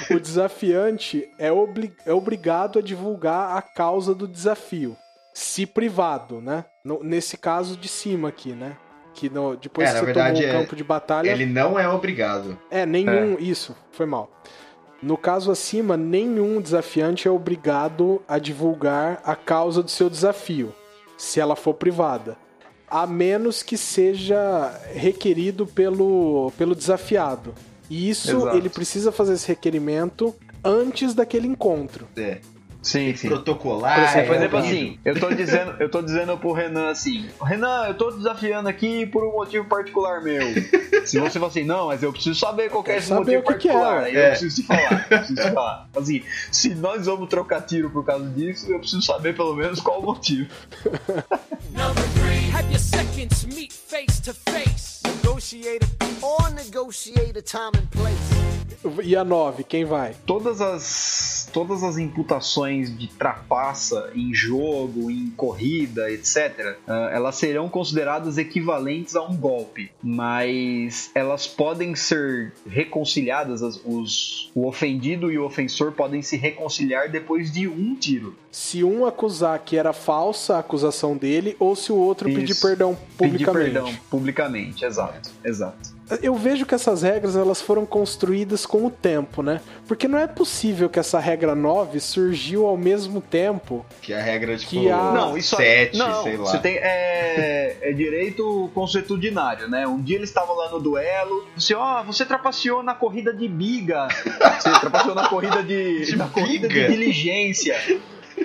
o desafiante é, obli- é obrigado a divulgar a causa do desafio, se privado, né? No- nesse caso de cima aqui, né? Que no- depois É, que você verdade, tomou o é- campo de batalha. Ele não é obrigado. É, nenhum. Isso, foi mal. No caso acima, nenhum desafiante é obrigado a divulgar a causa do seu desafio, se ela for privada. A menos que seja requerido pelo, pelo desafiado. E isso, Exato. ele precisa fazer esse requerimento antes daquele encontro. É. Sim, sim. Protocolar. Por exemplo, Por é assim, eu tô dizendo, eu tô dizendo pro Renan assim, Renan, eu tô desafiando aqui por um motivo particular meu. Se você falar assim, não, mas eu preciso saber qual é esse saber motivo o que que é, particular. aí É. eu preciso te falar, eu preciso te falar. Assim, se nós vamos trocar tiro por causa disso, eu preciso saber pelo menos qual o motivo. Number three, have your seconds meet face to face. Negotiate or negotiate a time and place. E a 9, quem vai? Todas as, todas as imputações de trapaça em jogo, em corrida, etc., ah, elas serão consideradas equivalentes a um golpe, mas elas podem ser reconciliadas, as- os, o ofendido e o ofensor podem se reconciliar depois de um tiro. Se um acusar que era falsa a acusação dele, ou se o outro pedir Isso. perdão Pedir publicamente. perdão publicamente, exato, exato. Eu vejo que essas regras elas foram construídas com o tempo, né? Porque não é possível que essa regra 9 surgiu ao mesmo tempo. Que a regra, tipo, Que a- Não, isso sete, não, sei lá. Você tem, é, é direito consuetudinário, né? Um dia eles estavam lá no duelo, assim, ó, você trapaceou na corrida de biga. Você trapaceou na corrida de, De na corrida de biga? diligência.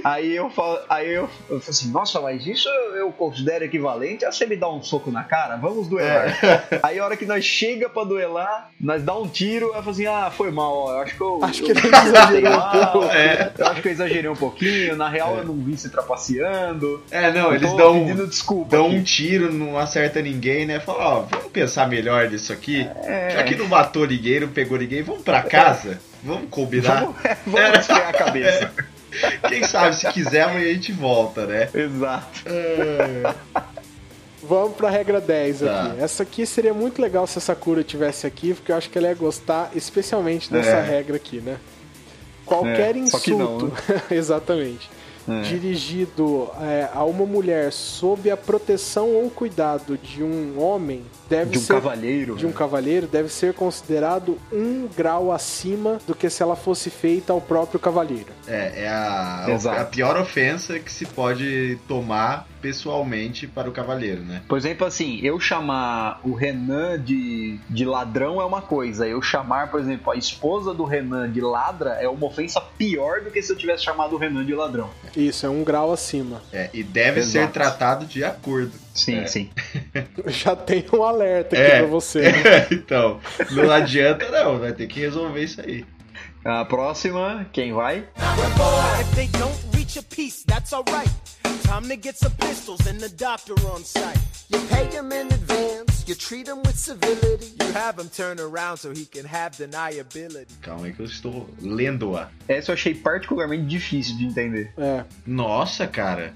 Aí eu falo, aí eu, eu falo assim, nossa, mas isso eu, considero equivalente a você me dar um soco na cara, vamos duelar. Aí a hora que nós chega pra duelar, nós dá um tiro, eu falo assim, ah, foi mal, ó, eu acho que eu. Acho que eu, ele exagerou um pouco. É. eu acho que eu exagerei um pouquinho, na real eu não vi você trapaceando. É, não, Eu eles dão, pedindo desculpa. dão aqui. um tiro, não acerta ninguém, né? Fala, ó, vamos pensar melhor nisso aqui. É. Já que não matou ninguém, não pegou ninguém, vamos pra casa? Vamos combinar? Vamos, vamos esfriar a cabeça. Quem sabe, se quiser, amanhã a gente volta, né? Exato. Vamos pra regra 10 Tá. aqui. Essa aqui seria muito legal se a Sakura tivesse aqui, porque eu acho que ela ia gostar especialmente dessa É. regra aqui, né? Qualquer É, só que não, insulto, exatamente, É. dirigido é, a uma mulher sob a proteção ou cuidado de um homem deve De um ser cavalheiro. de um né? cavalheiro deve ser considerado um grau acima do que se ela fosse feita ao próprio cavalheiro. É, é a, a pior ofensa que se pode tomar pessoalmente para o cavaleiro, né? Por exemplo, assim, eu chamar o Renan de, de ladrão é uma coisa. Eu chamar, por exemplo, a esposa do Renan de ladra é uma ofensa pior do que se eu tivesse chamado o Renan de ladrão. Isso, é um grau acima. É, e deve Exato. ser tratado de acordo. Sim, É. sim. Já tem um alerta aqui É. pra você. né? então, não adianta não, vai ter que resolver isso aí. A próxima, quem vai? A peace, that's alright. Time to get some pistols and the doctor on site. You pay him in advance, you treat him with civility. You have him turn around so he can have deniability. Calma aí que eu estou lendo-a. Essa eu achei particularmente difícil de entender. É. Nossa, cara.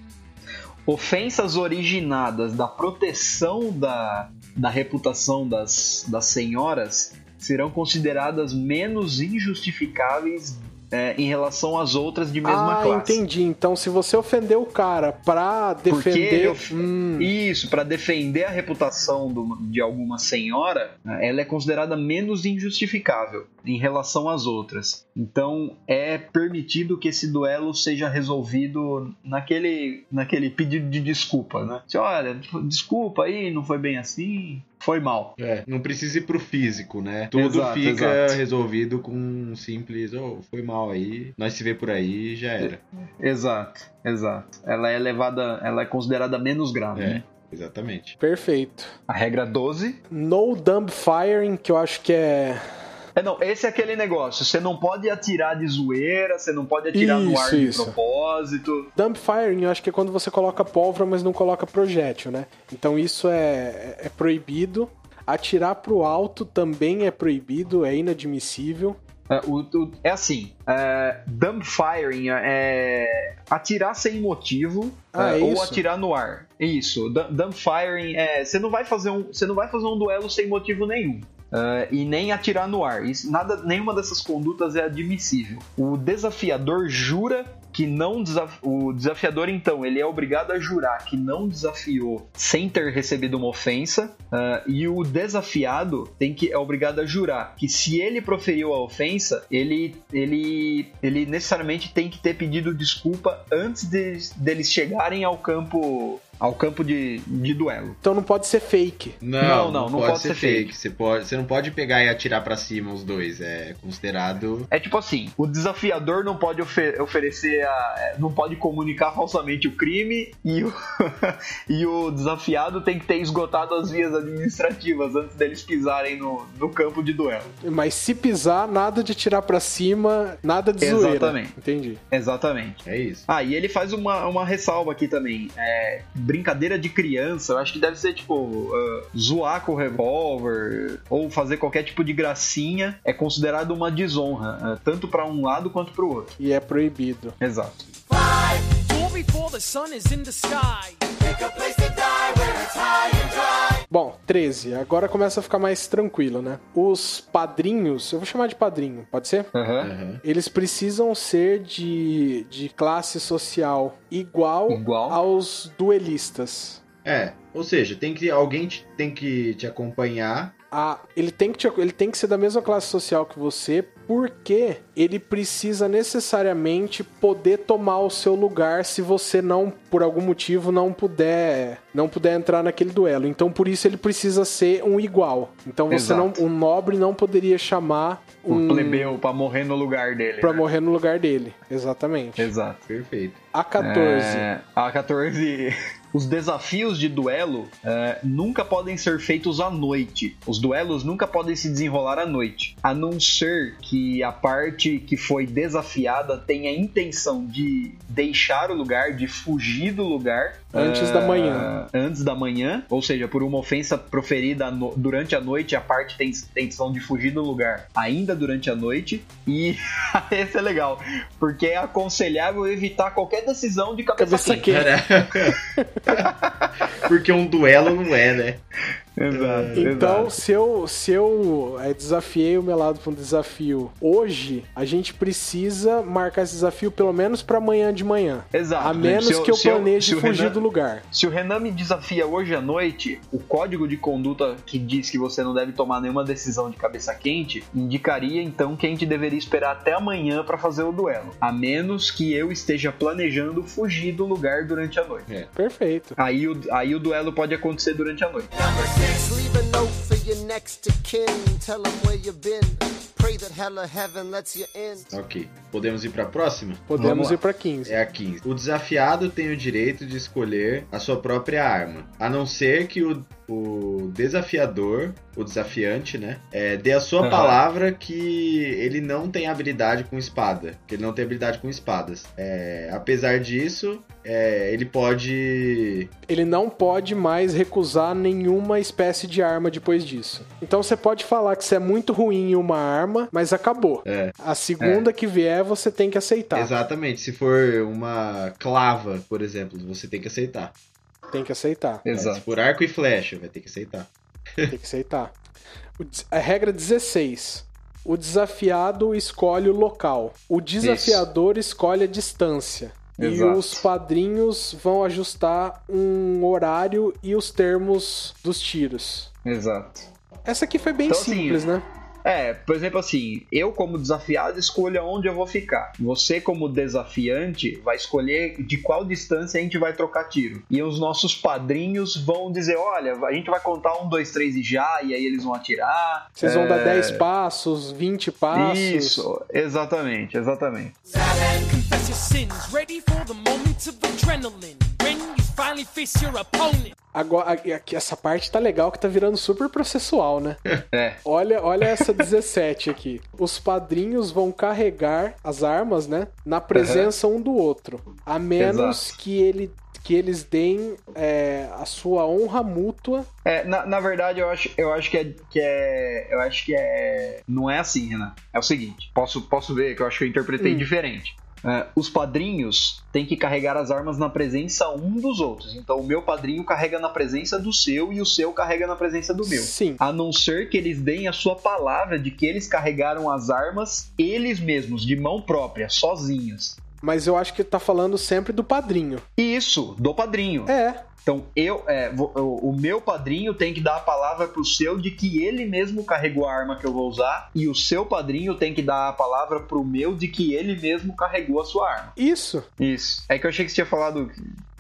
Ofensas originadas da proteção da, da reputação das, das senhoras serão consideradas menos injustificáveis é, em relação às outras de mesma ah, classe. entendi. Então, se você ofendeu o cara pra Porque defender. ele of- Hum, Isso, para defender a reputação do- de alguma senhora, né, ela é considerada menos injustificável em relação às outras. Então é permitido que esse duelo seja resolvido naquele, naquele pedido de desculpa, né? Assim, Olha, desculpa aí, não foi bem assim, foi mal. É, não precisa ir pro físico, né? Tudo Exato, fica exato. resolvido com um simples, oh, foi mal aí, nós se vê por aí já era. Exato, exato. Ela é levada, ela é considerada menos grave, É. né? Exatamente. perfeito. A regra 12 No dumb firing, que eu acho que é. É, não, esse é aquele negócio. Você não pode atirar de zoeira, você não pode atirar no Isso, ar de isso. propósito. Dump firing, eu acho que é quando você coloca pólvora, mas não coloca projétil, né? Então isso é, é proibido. Atirar pro alto também é proibido, é inadmissível. É, o- o- é assim, é, dump firing é atirar sem motivo Ah, é, é ou atirar no ar. Isso, du- dump firing é você não vai fazer um, você não vai fazer um duelo sem motivo nenhum. É, e nem atirar no ar. Isso, nada, nenhuma dessas condutas é admissível. O desafiador jura que não desaf... o desafiador então ele é obrigado a jurar que não desafiou sem ter recebido uma ofensa ah, e o desafiado tem que é obrigado a jurar que se ele proferiu a ofensa ele ele ele necessariamente tem que ter pedido desculpa antes de, deles chegarem ao campo ao campo de, de duelo Então não pode ser fake. Não, Não, não, não pode ser fake. Você, pode, você não pode pegar e atirar pra cima os dois. É considerado. É tipo assim, o desafiador não pode ofe- oferecer a, não pode comunicar falsamente o crime e o, e o desafiado tem que ter esgotado as vias administrativas antes deles pisarem no, no campo de duelo. Mas se pisar, nada de tirar pra cima, nada de zoeira. Exatamente. Entendi. Exatamente. É isso. Ah, e ele faz uma, uma ressalva aqui também. É, brincadeira de criança. Eu acho que deve ser tipo uh, zoar com o revólver ou fazer qualquer tipo de gracinha é considerado uma desonra, uh, tanto pra um lado quanto pro outro. E é proibido. Exato. Door before the sun is in the sky. Pick a place to die where it's high. Bom, 13. Agora começa a ficar mais tranquilo, né? Os padrinhos, eu vou chamar de padrinho, pode ser? Aham. Aham. Eles precisam ser de, de classe social igual, Igual. aos duelistas. É, ou seja, tem que alguém te- tem que te acompanhar. Ah, ele tem, que te- ele tem que ser da mesma classe social que você, porque ele precisa necessariamente poder tomar o seu lugar se você não, por algum motivo, não puder, não puder entrar naquele duelo. Então, por isso ele precisa ser um igual. Então, você não, Exato. um nobre não poderia chamar O um plebeu pra morrer no lugar dele. pra né? morrer no lugar dele. Exatamente. Exato. Perfeito. A 14. É, a 14. Os desafios de duelo é, nunca podem ser feitos à noite. Os duelos nunca podem se desenrolar à noite. A não ser que a parte que foi desafiada tenha a intenção de deixar o lugar, de fugir do lugar. Antes é, da manhã. Antes da manhã. Ou seja, por uma ofensa proferida no- durante a noite, a parte tem intenção de fugir do lugar ainda durante a noite. E esse é legal. Porque é aconselhável evitar qualquer decisão de cabeça, Cabeça quente. quente. Porque um duelo não é, né? Exato. Então, exato. se eu, se eu é, desafiei o Melado para um desafio hoje, a gente precisa marcar esse desafio pelo menos para amanhã de manhã. Exato. A menos Se eu- que eu eu- planeje o fugir Renan- do lugar. Se o Renan me desafia hoje à noite, o código de conduta que diz que você não deve tomar nenhuma decisão de cabeça quente indicaria então que a gente deveria esperar até amanhã pra fazer o duelo, a menos que eu esteja planejando fugir do lugar durante a noite. Perfeito. Aí o, aí o duelo pode acontecer durante a noite. Leave a note for your next to kin. Tell 'em where you've been. Pray that hell or heaven lets you in. Ok. Podemos ir pra próxima? Podemos ir para 15. É a 15. O desafiado tem o direito de escolher a sua própria arma, a não ser que o, o desafiador, o desafiante, né, é, dê a sua Aham. palavra que ele não tem habilidade com espada, que ele não tem habilidade com espadas. É, apesar disso, é, ele pode Ele não pode mais recusar nenhuma espécie de arma depois disso. Então você pode falar que você é muito ruim em uma arma, mas acabou. É. A segunda que vier, você tem que aceitar. Exatamente. Se for uma clava, por exemplo, você tem que aceitar. Tem que aceitar. Exato. for arco e flecha, vai ter que aceitar. Tem que aceitar. A regra 16. O desafiado escolhe o local. O desafiador escolhe a distância. E Exato. os padrinhos vão ajustar um horário e os termos dos tiros. Exato. Essa aqui foi bem Então, assim, simples, né? É, por exemplo, assim, eu como desafiado escolho aonde eu vou ficar. Você, como desafiante, vai escolher de qual distância a gente vai trocar tiro. E os nossos padrinhos vão dizer: olha, a gente vai contar um, dois, três e já, e aí eles vão atirar. Vocês vão É, dar 10 passos, 20 passos. Isso, exatamente, exatamente. Confess your sins. Ready for the moment of adrenaline. Agora, aqui, essa parte tá legal que tá virando super processual, né? É. Olha, olha essa 17 aqui. Os padrinhos vão carregar as armas, né? Na presença um do outro. A menos Exato. que, ele, que eles deem é, a sua honra mútua. É, na, na verdade, eu acho, eu acho que, é, que é. Eu acho que é. Não é assim, Renan. É o seguinte: posso, posso ver que eu acho que eu interpretei Hum. diferente. É, os padrinhos têm que carregar as armas na presença um dos outros. Então, o meu padrinho carrega na presença do seu e o seu carrega na presença do meu. Sim. A não ser que eles deem a sua palavra de que eles carregaram as armas eles mesmos, de mão própria, sozinhos. Mas eu acho que tá falando sempre do padrinho. Isso, do padrinho. É. Então, eu, é, vou- o, o meu padrinho tem que dar a palavra pro seu de que ele mesmo carregou a arma que eu vou usar, e o seu padrinho tem que dar a palavra pro meu de que ele mesmo carregou a sua arma. Isso. Isso. É que eu achei que você tinha falado,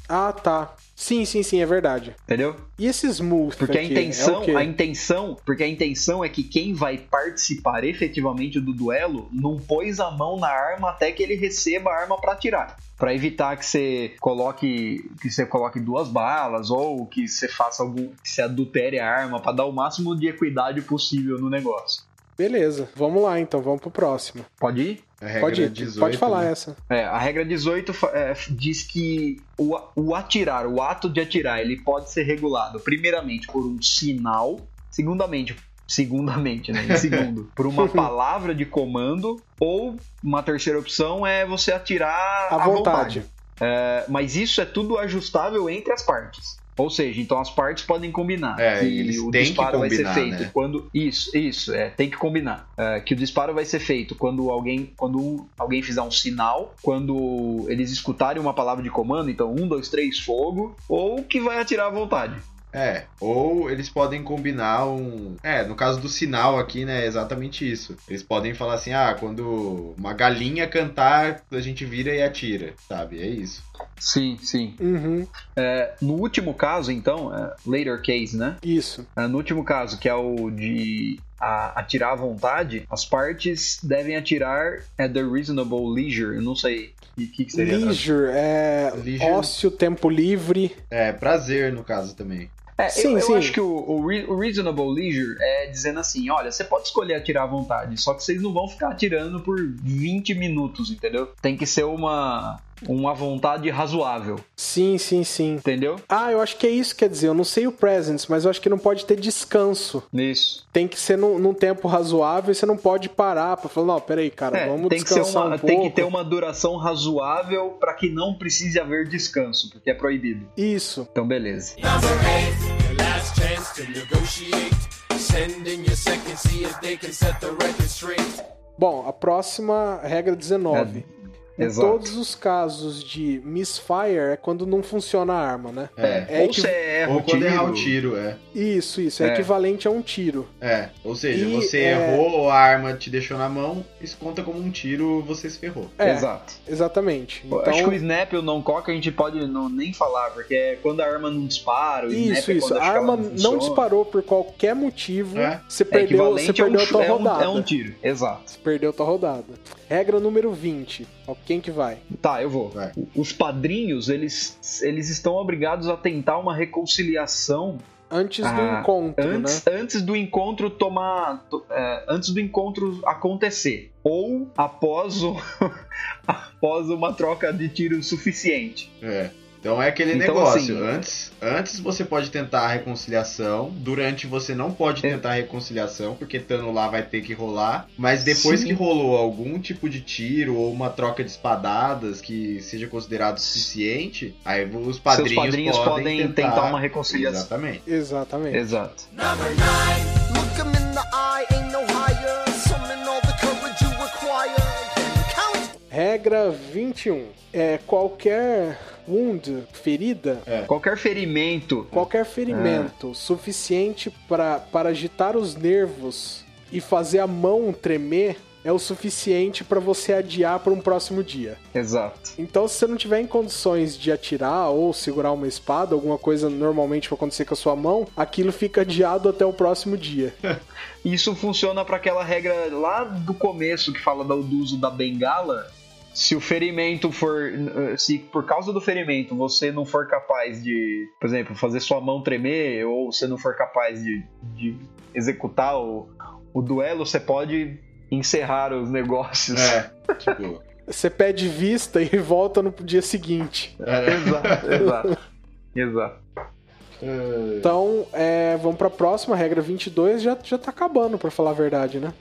Ah, tá. Sim, sim, sim, é verdade. entendeu? E esse smooth Porque a aqui, intenção, é a intenção, porque a intenção é que quem vai participar efetivamente do duelo não pôs a mão na arma até que ele receba a arma pra atirar. Pra evitar que você coloque que você coloque duas balas ou que você faça algum que você adultere a arma pra dar o máximo de equidade possível no negócio. Beleza, vamos lá então, vamos pro próximo. Pode ir? A regra Pode, ir, 18, pode falar né? essa. É, a regra 18 fa- é, diz que o, o atirar, o ato de atirar, ele pode ser regulado, primeiramente, por um sinal, segundamente, segundamente, né? Em segundo, por uma palavra de comando, ou uma terceira opção é você atirar À à vontade. vontade. É, mas isso é tudo ajustável entre as partes. Ou seja, então as partes podem combinar. É, que o têm que disparo vai ser combinar, feito né? quando. Isso, isso, é, tem que combinar. É, que o disparo vai ser feito quando alguém. Quando alguém fizer um sinal, quando eles escutarem uma palavra de comando, então um, dois, três, fogo, ou que vai atirar à vontade. É, ou eles podem combinar um. É, no caso do sinal aqui, né, é exatamente isso. Eles podem falar assim: ah, quando uma galinha cantar, a gente vira e atira, sabe? É isso. Sim, sim. Uhum, É, no último caso, então, é, later case, né? isso. É, No último caso, que é o de a- atirar à vontade, as partes devem atirar at the reasonable leisure. Eu não sei o que, que seria. né? Leisure, é Leisure. ócio, tempo livre. É, prazer no caso também. É, Sim, eu, eu sim. acho que o, o re- o reasonable leisure é dizendo assim, olha, você pode escolher atirar à vontade, só que vocês não vão ficar atirando por 20 minutos, entendeu? Tem que ser uma uma vontade razoável, Sim, sim, sim. entendeu? Ah, eu acho que é isso que quer dizer. Eu não sei o presence, mas eu acho que não pode ter descanso. Isso. Tem que ser num, num tempo razoável e você não pode parar pra falar, não, peraí, cara, É, vamos tem que ser descansar uma, um pouco. tem que ter uma duração razoável para que não precise haver descanso, porque é proibido. Isso. Então, beleza. Bom, a próxima regra 19. É, em exato. todos os casos de misfire é quando não funciona a arma, né? É. É Ou equi- você erra Ou quando errar o tiro, é. Isso, isso. É, É. equivalente a um tiro. É. Ou seja, E, você é- errou, a arma te deixou na mão, isso conta como um tiro, você se ferrou. É, Exato. exatamente. Então, Acho que o snap e o não cock a gente pode não, nem falar, porque é quando a arma não dispara, o snap isso, é isso. quando A arma não funciona. disparou por qualquer motivo. É. Você É perdeu, você um, perdeu a tua é, um, rodada. é um tiro, exato. Você perdeu a tua rodada. Regra número 20. Ó, quem que vai? Tá, eu vou. Vai. Os padrinhos, eles, eles estão obrigados a tentar uma reconciliação Antes do Ah, encontro, antes, né? antes do encontro tomar. to- é, antes do encontro acontecer. Ou após, o, após uma troca de tiro suficiente. É. Então é aquele Então, negócio. assim- Antes, antes você pode tentar a reconciliação, durante você não pode É. tentar a reconciliação, porque estando lá vai ter que rolar. Mas depois Sim. que rolou algum tipo de tiro ou uma troca de espadadas que seja considerado suficiente, aí os padrinhos, padrinhos podem, tentar... tentar uma reconciliação. Exatamente. Exatamente. Exato. Number nine, Look him in the eye, ain't no higher. Summon all the courage you require. Then count. Regra 21. É qualquer wound, ferida, Qualquer ferimento. qualquer ferimento suficiente pra, para agitar os nervos e fazer a mão tremer é o suficiente pra você adiar para um próximo dia. Exato. Então, se você não tiver em condições de atirar ou segurar uma espada, alguma coisa normalmente vai acontecer com a sua mão, aquilo fica adiado até o próximo dia. Isso funciona para aquela regra lá do começo que fala do uso da bengala. Se o ferimento for. eh, Se por causa do ferimento você não for capaz de, por exemplo, fazer sua mão tremer, ou você não for capaz de, de executar o, o duelo, você pode encerrar os negócios. É. tipo. Você pede vista e volta no dia seguinte. é, exato, exato. Exato. é, Então, é, vamos pra próxima, regra 22, já, já tá acabando, pra falar a verdade, né?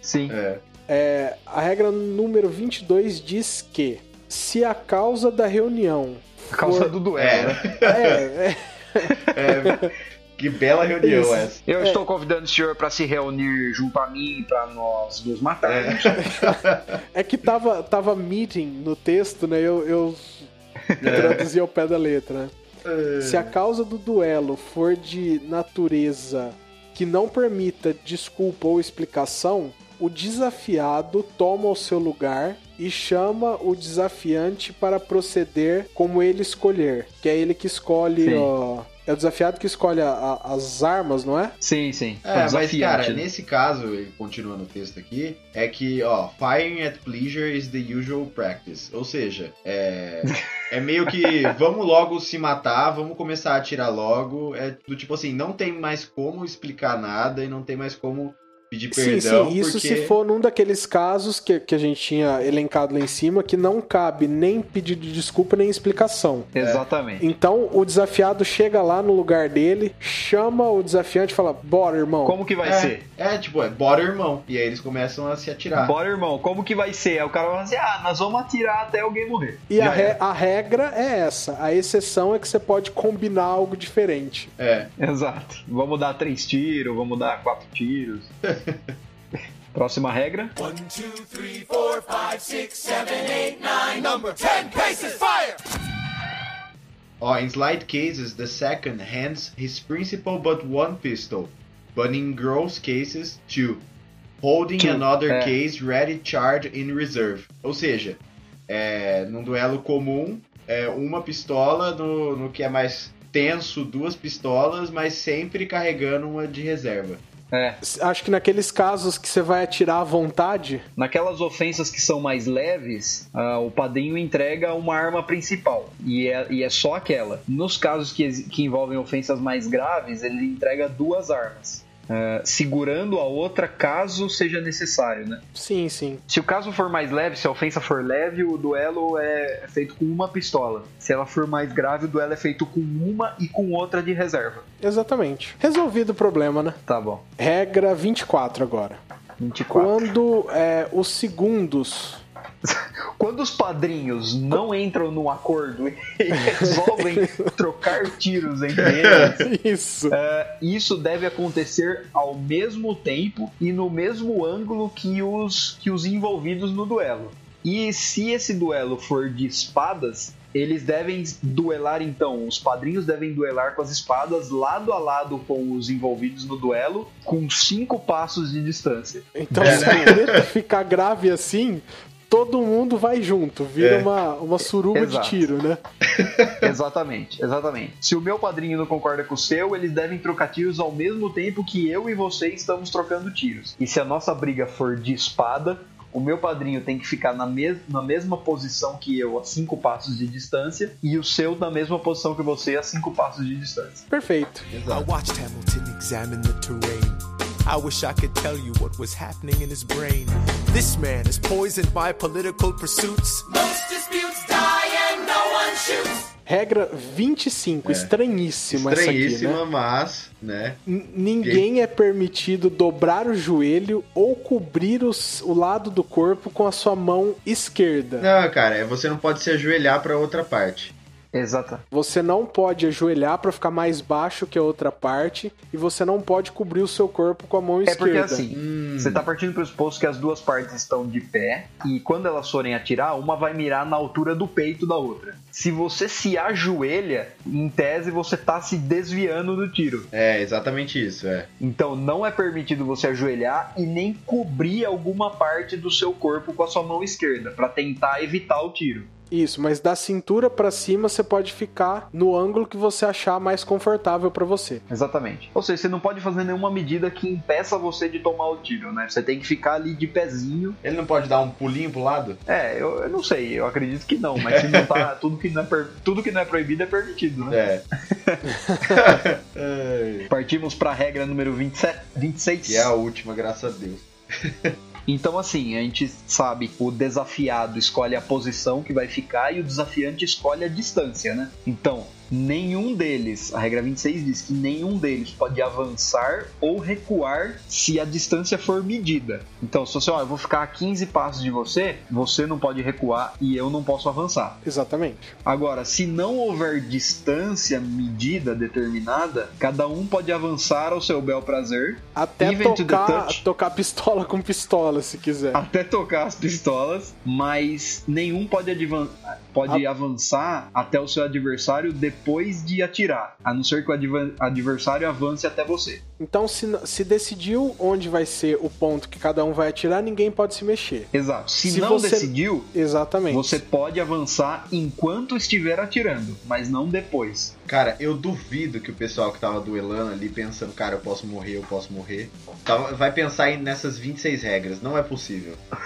Sim. é. É, a regra número 22 diz que se a causa da reunião Por causa for- do duelo, né? É, é, É, que bela reunião Isso. essa. Eu estou convidando o senhor para se reunir junto a mim para nós nos matarmos. é que tava, tava meeting no texto, né? Eu, eu traduzi ao pé da letra? Se a causa do duelo for de natureza que não permita desculpa ou explicação, o desafiado toma o seu lugar e chama o desafiante para proceder como ele escolher. Que é ele que escolhe, Sim. ó. É o desafiado que escolhe a- a- as armas, não é? Sim, sim. É, mas desafiante, cara, né? nesse caso, e continuando o texto aqui, é que, ó, firing at pleasure is the usual practice. Ou seja, é, é meio que vamos logo se matar, vamos começar a atirar logo. É do tipo assim, não tem mais como explicar nada e não tem mais como pedir Sim, perdão. sim, isso porque... se for num daqueles casos que, que a gente tinha elencado lá em cima, que não cabe nem pedido de desculpa nem explicação. Exatamente. Então o desafiado chega lá no lugar dele, chama o desafiante e fala: Bora, irmão. Como que vai é, ser? É, tipo, é, bora irmão. E aí eles começam a se atirar. Bora, irmão, como que vai ser? Aí o cara vai dizer, ah, nós vamos atirar até alguém morrer. E a, re- a regra é essa. A exceção é que você pode combinar algo diferente. É. Exato. Vamos dar três tiros, vamos dar quatro tiros. Próxima regra. One, two, three, four, five, six, seven, eight, nine. Number ten paces, fire! Ó, in slight cases, the second hands his principal but one pistol, but in gross cases, two, holding Two, another é. case ready charged in reserve. Ou seja, é, num duelo comum, é uma pistola, no, no que é mais tenso, duas pistolas, mas sempre carregando uma de reserva. É, Acho que naqueles casos que você vai atirar à vontade, naquelas ofensas que são mais leves, ah, o padrinho entrega uma arma principal. E é, e é só aquela. Nos casos que, que envolvem ofensas mais graves, ele entrega duas armas. Ah, segurando a outra caso seja necessário, né? sim, sim. Se o caso for mais leve, se a ofensa for leve, o duelo é feito com uma pistola. Se ela for mais grave, o duelo é feito com uma e com outra de reserva. Exatamente. Resolvido o problema, né? Tá bom. Regra 24 agora. 24. Quando é, os segundos. Quando os padrinhos não entram num acordo e resolvem trocar tiros entre eles, Isso. é, isso deve acontecer ao mesmo tempo e no mesmo ângulo que os, que os envolvidos no duelo. E se esse duelo for de espadas, eles devem duelar então. Os padrinhos devem duelar com as espadas lado a lado com os envolvidos no duelo, com cinco passos de distância. Então, É, se a treta ficar grave assim, todo mundo vai junto. Vira É. uma, uma suruba Exato. de tiro, né? Exatamente, exatamente. Se o meu padrinho não concorda com o seu, eles devem trocar tiros ao mesmo tempo que eu e você estamos trocando tiros. E se a nossa briga for de espada, o meu padrinho tem que ficar na, mes na mesma posição que eu, a cinco passos de distância, e o seu na mesma posição que você, a cinco passos de distância. Perfeito. I watched Hamilton examine the terrain. I wish I could tell you what was happening in his brain. This man has poisoned my political pursuits. Most disputes die and no one shoots. Regra 25, estranhíssima, essa aqui, Estranhíssima, né? mas, né? N- Ninguém é permitido dobrar o joelho ou cobrir os- o lado do corpo com a sua mão esquerda. Não, cara, é, você não pode se ajoelhar pra outra parte. Exata. Você não pode ajoelhar pra ficar mais baixo que a outra parte e você não pode cobrir o seu corpo com a mão É porque esquerda. assim, você tá partindo do pressuposto que as duas partes estão de pé e quando elas forem atirar, uma vai mirar na altura do peito da outra. Se você se ajoelha, em tese você tá se desviando do tiro. É, exatamente isso, é. Então não é permitido você ajoelhar e nem cobrir alguma parte do seu corpo com a sua mão esquerda pra tentar evitar o tiro. Isso, mas da cintura pra cima você pode ficar no ângulo que você achar mais confortável pra você. Exatamente. Ou seja, você não pode fazer nenhuma medida que impeça você de tomar o tiro, né? Você tem que ficar ali de pezinho. Ele não pode dar um pulinho pro lado? É, eu, eu não sei, eu acredito que não, mas se não tá, tudo que não é, per- tudo que não é proibido é permitido, né? É. É. Partimos pra regra número 27, 26. Que é a última, graças a Deus. Então, assim, a gente sabe o desafiado escolhe a posição que vai ficar e o desafiante escolhe a distância, né? Então, nenhum deles, a regra 26 diz que nenhum deles pode avançar ou recuar se a distância for medida. Então, se você, ó, eu vou ficar a 15 passos de você, você não pode recuar e eu não posso avançar. Exatamente. Agora, se não houver distância medida determinada, cada um pode avançar ao seu bel prazer, Até tocar, tocar pistola com pistola, se quiser. até tocar as pistolas, mas nenhum pode, pode avançar até o seu adversário depois de atirar, a não ser que o adversário avance até você. Então, se, se decidiu onde vai ser o ponto que cada um vai atirar, ninguém pode se mexer. Exato. Se, Se não você- decidiu, Exatamente. você pode avançar enquanto estiver atirando, mas não depois. Cara, eu duvido que o pessoal que tava duelando ali pensando, cara, eu posso morrer, eu posso morrer. Tava, vai pensar em, nessas 26 regras. Não é possível.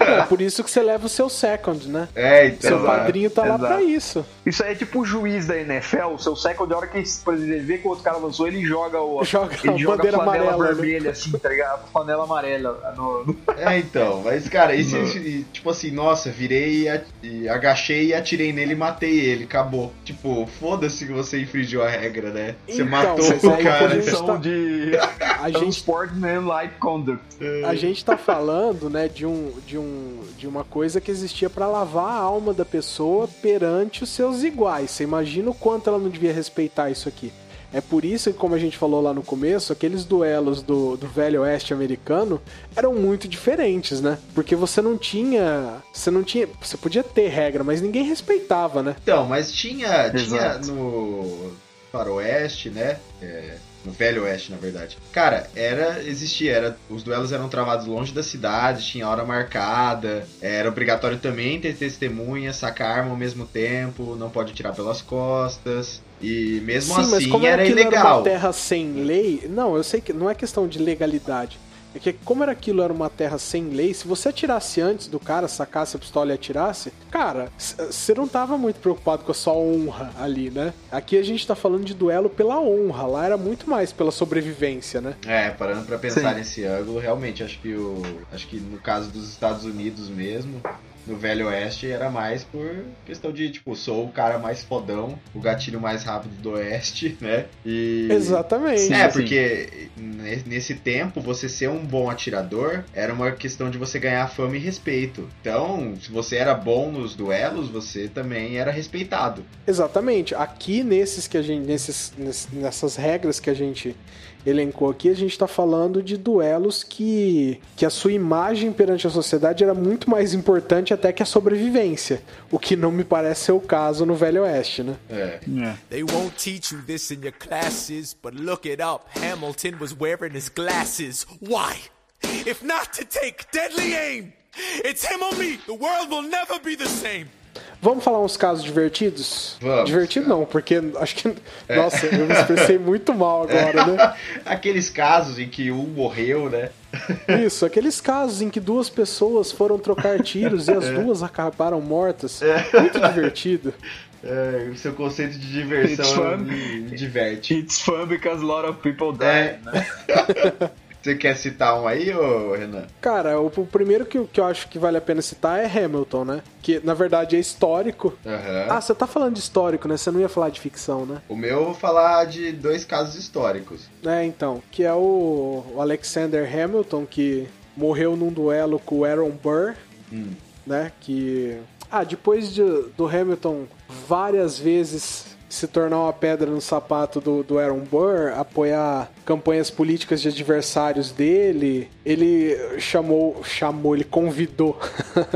É por isso que você leva o seu second, né? É, então. Seu Exato, padrinho tá lá exato. pra isso. Isso aí é tipo o juiz da NFL, o seu second, de hora que ele vê que o outro cara lançou, ele joga o. Joga ele a joga bandeira a flanela amarela, né? vermelha, assim, tá ligado? A flanela amarela no, no- É, então. Mas, cara, e se, e, tipo assim, nossa, virei a- e agachei e atirei nele e matei ele. Acabou. Tipo, foda-se que você infringiu a regra, né? Você Então, matou o cara. tá- de A gente Unsportsmanlike Conduct. A gente tá falando, né, de um de um de uma coisa que existia pra lavar a alma da pessoa perante os seus iguais. Você imagina o quanto ela não devia respeitar isso aqui. É por isso que, como a gente falou lá no começo, aqueles duelos do, do velho oeste americano eram muito diferentes, né? Porque você não tinha. Você não tinha. Você podia ter regra, mas ninguém respeitava, né? Então, mas tinha, tinha Exato. no faroeste, né? É, no velho oeste, na verdade. Cara, era existia, era os duelos eram travados longe da cidade, tinha hora marcada, era obrigatório também ter testemunha, sacar arma ao mesmo tempo, não pode tirar pelas costas. E mesmo Sim, mas assim como era aquilo era ilegal. uma terra sem lei, não, eu sei que não é questão de legalidade. É que como era aquilo era uma terra sem lei, se você atirasse antes do cara, sacasse a pistola e atirasse, cara, você não tava muito preocupado com a sua honra ali, né? Aqui a gente tá falando de duelo pela honra, lá era muito mais pela sobrevivência, né? É, parando pra pensar Sim. nesse ângulo, realmente acho que o acho que no caso dos Estados Unidos mesmo, no Velho Oeste era mais por questão de, tipo, sou o cara mais fodão, o gatilho mais rápido do Oeste, né? E Exatamente. É, sim. porque ne- nesse tempo você ser um bom atirador era uma questão de você ganhar fama e respeito. Então, se você era bom nos duelos, você também era respeitado. Exatamente. Aqui nesses que a gente nesses, ness- nessas regras que a gente elencou aqui, a gente tá falando de duelos que que a sua imagem perante a sociedade era muito mais importante até que a sobrevivência, o que não me parece ser o caso no Velho Oeste, né? É. They won't teach you this in your classes, but look it up. Hamilton was wearing his glasses. Why? If not to take deadly aim, it's him or me. The world will never be the same. Vamos falar uns casos divertidos? Vamos, Divertido cara. não, porque acho que nossa, eu me expressei muito mal agora, né? Aqueles casos em que um morreu, né? Isso, aqueles casos em que duas pessoas foram trocar tiros e as duas acabaram mortas. Muito divertido. É, o seu conceito de diversão It's fun. me, me diverte. It's fun because a lot of people die, É. né? Você quer citar um aí, ô Renan? Cara, o, o primeiro que, eu- que eu acho que vale a pena citar é Hamilton, né? Que na verdade é histórico. Aham. Ah, você tá falando de histórico, né? Você não ia falar de ficção, né? O meu eu vou falar de dois casos históricos. É, então. Que é o, o Alexander Hamilton, que morreu num duelo com o Aaron Burr, né? Que. Ah, depois de- do Hamilton várias vezes se tornar uma pedra no sapato do, do Aaron Burr, apoiar campanhas políticas de adversários dele, ele chamou, chamou, ele convidou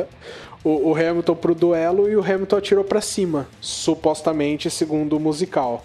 o, o Hamilton pro duelo e o Hamilton atirou pra cima, supostamente segundo o musical.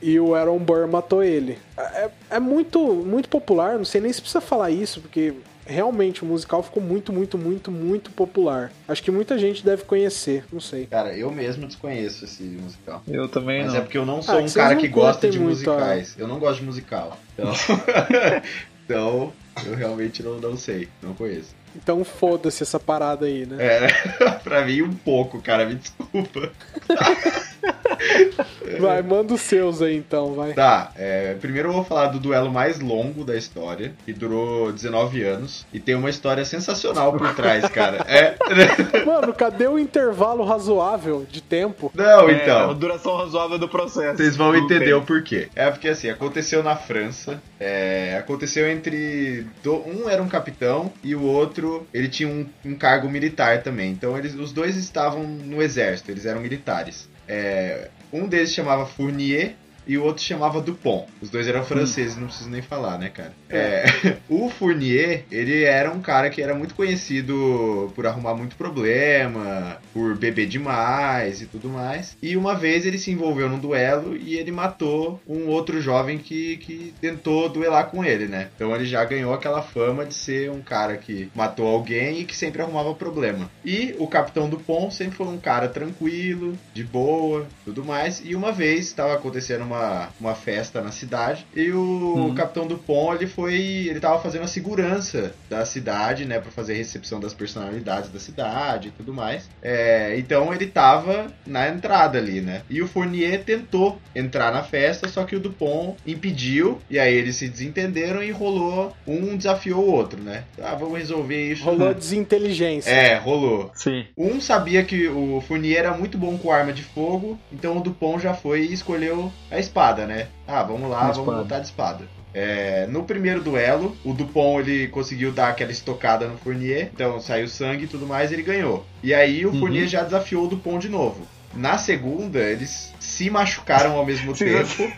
E o Aaron Burr matou ele. É, é muito, muito popular, não sei nem se precisa falar isso, porque realmente o musical ficou muito, muito, muito, muito popular. Acho que muita gente deve conhecer, não sei. Cara, eu mesmo desconheço esse musical. Eu também Mas não. é porque eu não sou Ah, um cara que gosta de a- musicais. Eu não gosto de musical. Então, então eu realmente não, não sei, não conheço. Então foda-se essa parada aí, né? É, pra mim um pouco, cara, me desculpa. Vai, manda os seus aí então, vai. Tá, é, primeiro eu vou falar do duelo mais longo da história, que durou 19 anos, e tem uma história sensacional por trás, cara. É. Mano, cadê o intervalo razoável de tempo? Não, É, a então. duração razoável do processo. Vocês vão entender bem. o porquê. É porque assim, aconteceu na França. é, aconteceu entre. do- um era um capitão e o outro ele tinha um, um cargo militar também. Então eles, os dois estavam no exército, eles eram militares. É, um deles chamava Fournier e o outro se chamava Dupont. Os dois eram franceses, não preciso nem falar, né, cara? É, o Fournier, ele era um cara que era muito conhecido por arrumar muito problema, por beber demais e tudo mais. E uma vez ele se envolveu num duelo e ele matou um outro jovem que, que tentou duelar com ele, né? Então ele já ganhou aquela fama de ser um cara que matou alguém e que sempre arrumava problema. E o capitão Dupont sempre foi um cara tranquilo, de boa, tudo mais. E uma vez estava acontecendo uma, uma festa na cidade e o Uhum. capitão Dupont ele foi, ele tava fazendo a segurança da cidade, né, para fazer a recepção das personalidades da cidade e tudo mais. É, então ele tava na entrada ali, né? E o Fournier tentou entrar na festa, só que o Dupont impediu e aí eles se desentenderam e rolou um desafiou o outro, né? Ah, vamos resolver isso. Rolou desinteligência. É, rolou. Sim. Um sabia que o Fournier era muito bom com arma de fogo, então o Dupont já foi e escolheu a espada, né? Ah, vamos lá, vamos espada. lutar de espada. É, no primeiro duelo, o Dupont ele conseguiu dar aquela estocada no Fournier, então saiu sangue e tudo mais, ele ganhou. E aí o Uhum. Fournier já desafiou o Dupont de novo. Na segunda, eles se machucaram ao mesmo tempo.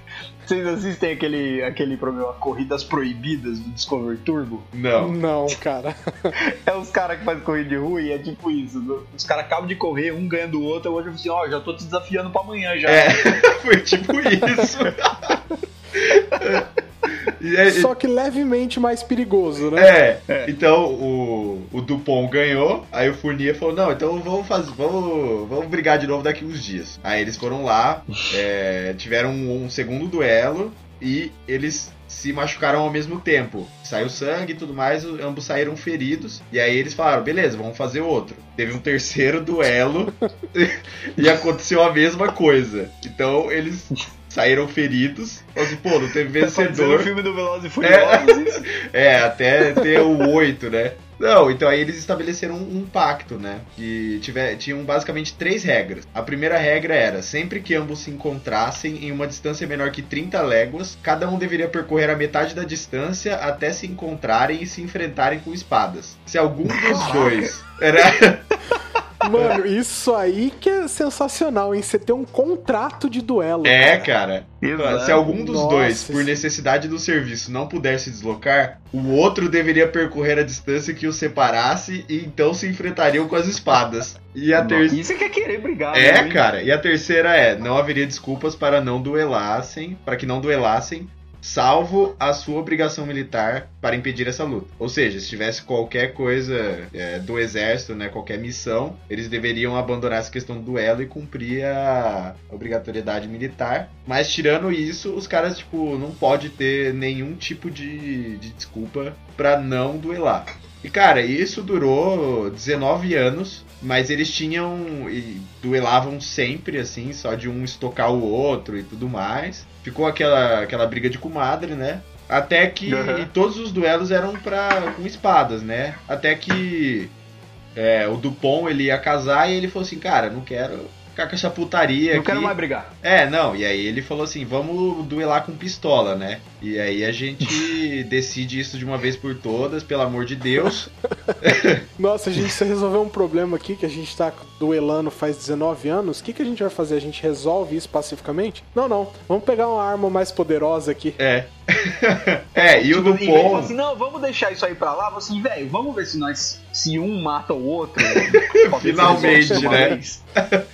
Vocês assistem aquele, aquele programa Corridas Proibidas do Discovery Turbo? Não. Não, cara. É os caras que fazem corrida de rua e é tipo isso. Os caras acabam de correr, um ganha do outro, hoje eu assim, ó, já tô te desafiando pra amanhã já. É, foi tipo isso. Aí- Só que levemente mais perigoso, né? É, É. então o, o Dupont ganhou, aí o Fournier falou, não, então vamos fazer, vamos, vamos brigar de novo daqui uns dias. Aí eles foram lá, é, tiveram um, um segundo duelo e eles se machucaram ao mesmo tempo. Saiu sangue e tudo mais, ambos saíram feridos. E aí eles falaram, beleza, vamos fazer outro. Teve um terceiro duelo e aconteceu a mesma coisa. Então eles saíram feridos. Falaram assim, pô, não teve Tá parecendo o vencedor. filme do Velozes e Furiosos, isso. É, até ter o 8, né? Não, então aí eles estabeleceram um, um pacto, né? Que tiver, tinham basicamente três regras. A primeira regra era: sempre que ambos se encontrassem em uma distância menor que 30 léguas, cada um deveria percorrer a metade da distância até se encontrarem e se enfrentarem com espadas. Se algum dos dois. Era. Mano, isso aí que é sensacional, hein? Você ter um contrato de duelo. É, cara. Exato. Se algum dos Nossa, dois, por necessidade do serviço, não puder se deslocar, o outro deveria percorrer a distância que os separasse e então se enfrentariam com as espadas. E a terceira. Isso é que é querer brigar, É, né? cara. E a terceira é: não haveria desculpas para não duelassem, para que não duelassem, salvo a sua obrigação militar para impedir essa luta. Ou seja, se tivesse qualquer coisa é, do exército, né, qualquer missão, eles deveriam abandonar essa questão do duelo e cumprir a obrigatoriedade militar. Mas tirando isso, os caras tipo não pode ter nenhum tipo de, de desculpa para não duelar. E cara, isso durou 19 anos, mas eles tinham e duelavam sempre assim, só de um estocar o outro e tudo mais. Ficou aquela aquela briga de comadre, né? Até que Uhum. e todos os duelos eram pra, com espadas, né? Até que é, o Dupont ele ia casar e ele falou assim, cara, não quero ficar com essa putaria Não aqui. quero mais brigar. É, não, e aí ele falou assim, vamos duelar com pistola, né? E aí a gente decide isso de uma vez por todas, pelo amor de Deus. Nossa, a gente resolver um problema aqui que a gente tá duelando faz 19 anos. O que, que a gente vai fazer? A gente resolve isso pacificamente? Não, não. Vamos pegar uma arma mais poderosa aqui. É. é, e o Tipo, Dupont. assim, não, vamos deixar isso aí pra lá, assim, velho, vamos ver se nós. Se um mata o outro. Finalmente, né? vez.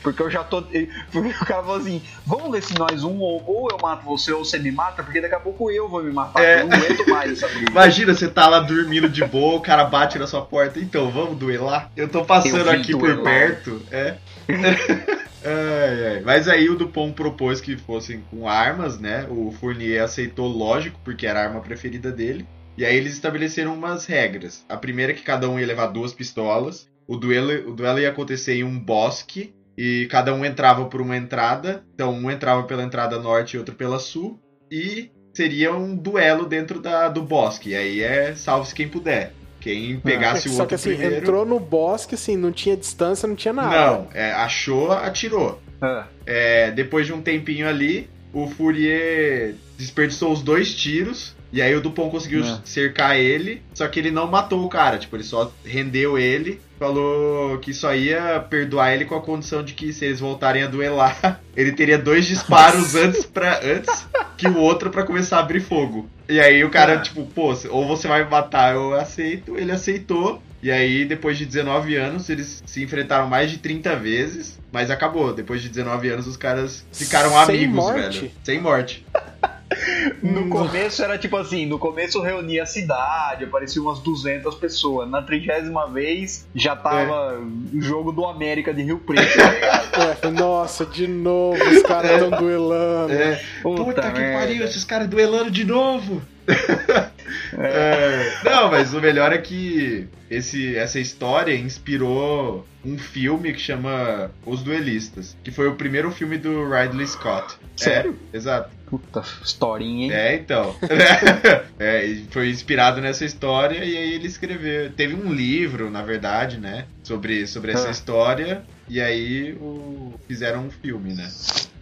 Porque eu já tô. Porque o cara falou assim, vamos ver se nós um, ou, ou eu mato você ou você me mata, porque daqui a pouco eu vou me matar. É. Eu não aguento mais essa briga. Imagina, você tá lá dormindo de boa, o cara bate na sua porta. Então, vamos duelar? Eu tô passando Eu aqui por duelar. perto. É. Ai, ai. Mas aí o Dupont propôs que fossem com armas, né? O Fournier aceitou, lógico, porque era a arma preferida dele. E aí eles estabeleceram umas regras. A primeira é que cada um ia levar duas pistolas. O duelo, o duelo ia acontecer em um bosque. E cada um entrava por uma entrada. Então um entrava pela entrada norte e outro pela sul. E seria um duelo dentro da, do bosque. E aí é salve-se quem puder. Quem pegasse o Só outro que assim, primeiro. entrou no bosque, assim, não tinha distância, não tinha nada. Não, é, achou, atirou. É. É, depois de um tempinho ali, o Fourier desperdiçou os dois tiros E aí o Dupont conseguiu É. cercar ele, só que ele não matou o cara. Tipo, ele só rendeu ele, falou que só ia perdoar ele com a condição de que se eles voltarem a duelar, ele teria dois disparos antes, pra, antes que o outro pra começar a abrir fogo. E aí o cara, Ah. tipo, pô, ou você vai me matar, eu aceito. Ele aceitou. E aí, depois de 19 anos, eles se enfrentaram mais de 30 vezes, mas acabou. Depois de 19 anos, os caras ficaram Sem amigos, morte? velho. Sem morte. No começo era tipo assim, no começo reunia a cidade, aparecia umas 200 pessoas. Na trigésima vez já tava o jogo do América de Rio Preto. tá ligado? É, nossa, de novo, os caras estão duelando. É. Puta Puta, que merda. pariu, esses caras duelando de novo. É, Não, mas o melhor é que esse, essa história inspirou um filme que chama Os Duelistas, que foi o primeiro filme do Ridley Scott. Sério? É, exato. Puta historinha, hein? É, então. é, foi inspirado nessa história e aí ele escreveu. Teve um livro, na verdade, né? Sobre, sobre essa Ah. história. E aí o, fizeram um filme, né?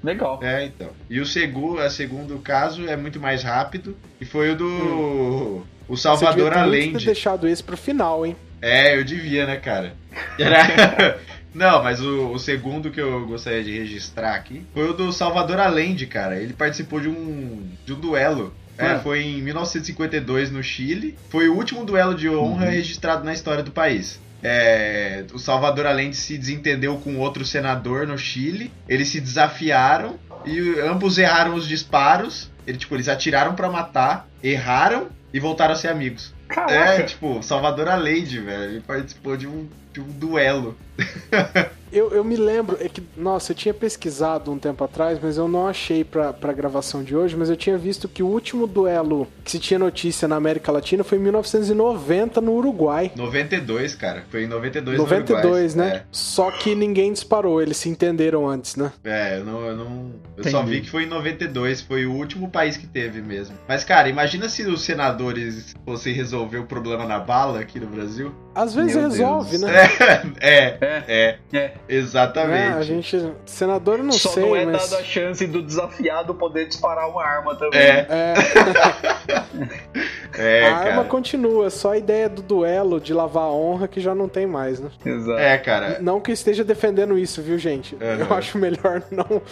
Legal. É, então. E o segundo, a segundo caso é muito mais rápido. E foi o do. O Você Salvador devia ter deixado esse pro final, hein? É, eu devia, né, cara? Era- Não, mas o, o segundo que eu gostaria de registrar aqui foi o do Salvador Allende, cara. Ele participou de um, de um duelo. É, Ah. foi em 1952 no Chile. Foi o último duelo de honra registrado na história do país. É, o Salvador Allende se desentendeu com outro senador no Chile. Eles se desafiaram e ambos erraram os disparos. Ele, tipo, eles atiraram pra matar, erraram e voltaram a ser amigos. É, Caraca. tipo, Salvador Allende, velho. Ele participou de um, de um duelo. Eu, eu me lembro, é que, nossa, eu tinha pesquisado um tempo atrás, mas eu não achei pra, pra gravação de hoje, mas eu tinha visto que o último duelo que se tinha notícia na América Latina foi em 1990 no Uruguai. 92, cara. Foi em 92 92, no né? Uruguai. Só que ninguém disparou, eles se entenderam antes, né? É, é eu não. Eu, não, eu só vi que foi em 92, foi o último país que teve mesmo. Mas, cara, imagina se os senadores fossem resolver o problema na bala aqui no Brasil. Às vezes Meu resolve, Deus. né? É, é, É, é, é. Exatamente. Né? A gente. Senador eu não Só sei, não é mas. dado a chance do desafiado poder disparar uma arma também. É, É, é, a arma cara. continua, só a ideia do duelo, de lavar a honra, que já não tem mais, né? Exato. É, cara. Não que eu esteja defendendo isso, viu, gente? Uhum. Eu acho melhor não.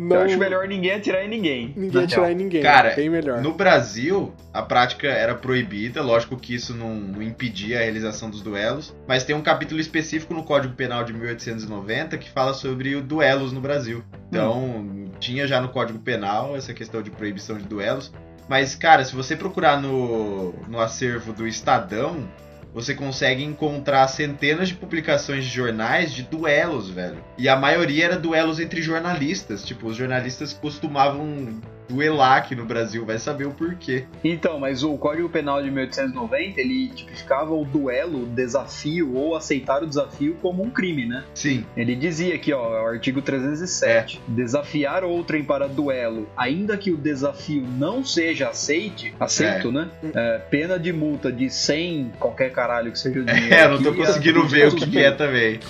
Não Eu acho melhor ninguém atirar em ninguém. ninguém atirar real. em ninguém. Cara, bem melhor. No Brasil, a prática era proibida, lógico que isso não, não impedia a realização dos duelos, mas tem um capítulo específico no Código Penal de 1890 que fala sobre o duelos no Brasil. Então, tinha já no Código Penal essa questão de proibição de duelos. Mas, cara, se você procurar no, no acervo do Estadão, você consegue encontrar centenas de publicações de jornais de duelos, velho. E a maioria era duelos entre jornalistas. Tipo, os jornalistas costumavam duelar aqui no Brasil, vai saber o porquê. Então, mas o Código Penal de 1890, ele tipificava o duelo, o desafio ou aceitar o desafio como um crime, né? Sim, Ele dizia aqui, ó, o artigo 307, desafiar outrem para duelo, ainda que o desafio não seja aceite, aceito, né? É, pena de multa de 100, qualquer caralho que seja o dinheiro. é, eu não tô conseguindo ver o que, que é também.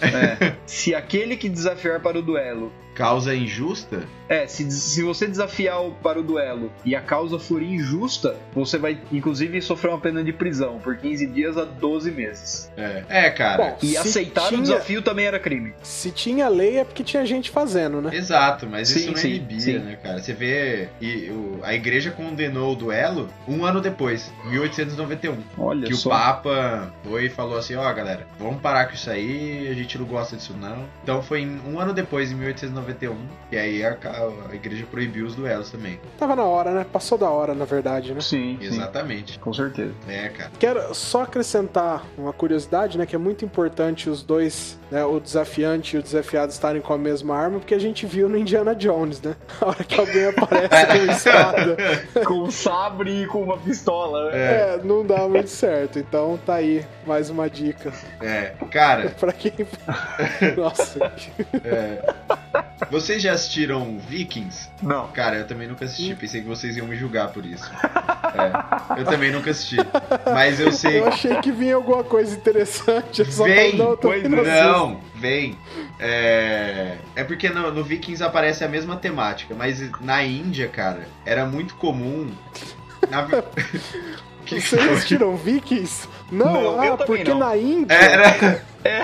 É. Se aquele que desafiar para o duelo Causa injusta? É, se, se você desafiar o- para o duelo e a causa for injusta, você vai, inclusive, sofrer uma pena de prisão por 15 dias a 12 meses. É, é cara. Bom, E aceitar tinha- o desafio também era crime. Se tinha lei é porque tinha gente fazendo, né? Exato, mas Sim, isso não sim, inibia, sim. né, cara? Você vê, e, o- a igreja condenou o duelo um ano depois, 1891. Olha que só. o Papa foi e falou assim, ó galera, vamos parar com isso aí, a gente não gosta disso não. Então foi um ano depois, em 1891, e aí a, a igreja proibiu os duelos também. Tava na hora, né? Passou da hora, na verdade, né? Sim, sim, Exatamente. com certeza. É, cara. Quero só acrescentar uma curiosidade, né? Que é muito importante os dois, né? O desafiante e o desafiado estarem com a mesma arma, porque a gente viu no Indiana Jones, né? A hora que alguém aparece com uma espada, com um sabre e com uma pistola. né? é, não dá muito certo. Então tá aí mais uma dica É, cara, pra quem. Nossa, vocês já assistiram Vikings? Não. Cara, eu também nunca assisti, pensei que vocês iam me julgar por isso. É, eu também nunca assisti. Mas eu sei. eu achei que vinha alguma coisa interessante. Só Vem, não, pois indo Não, vem. É, é porque no, no Vikings aparece a mesma temática, mas na Índia, cara, era muito comum Na... Vocês assistiram Vikings? Não, Não, ah, porque não. na Índia. É, era-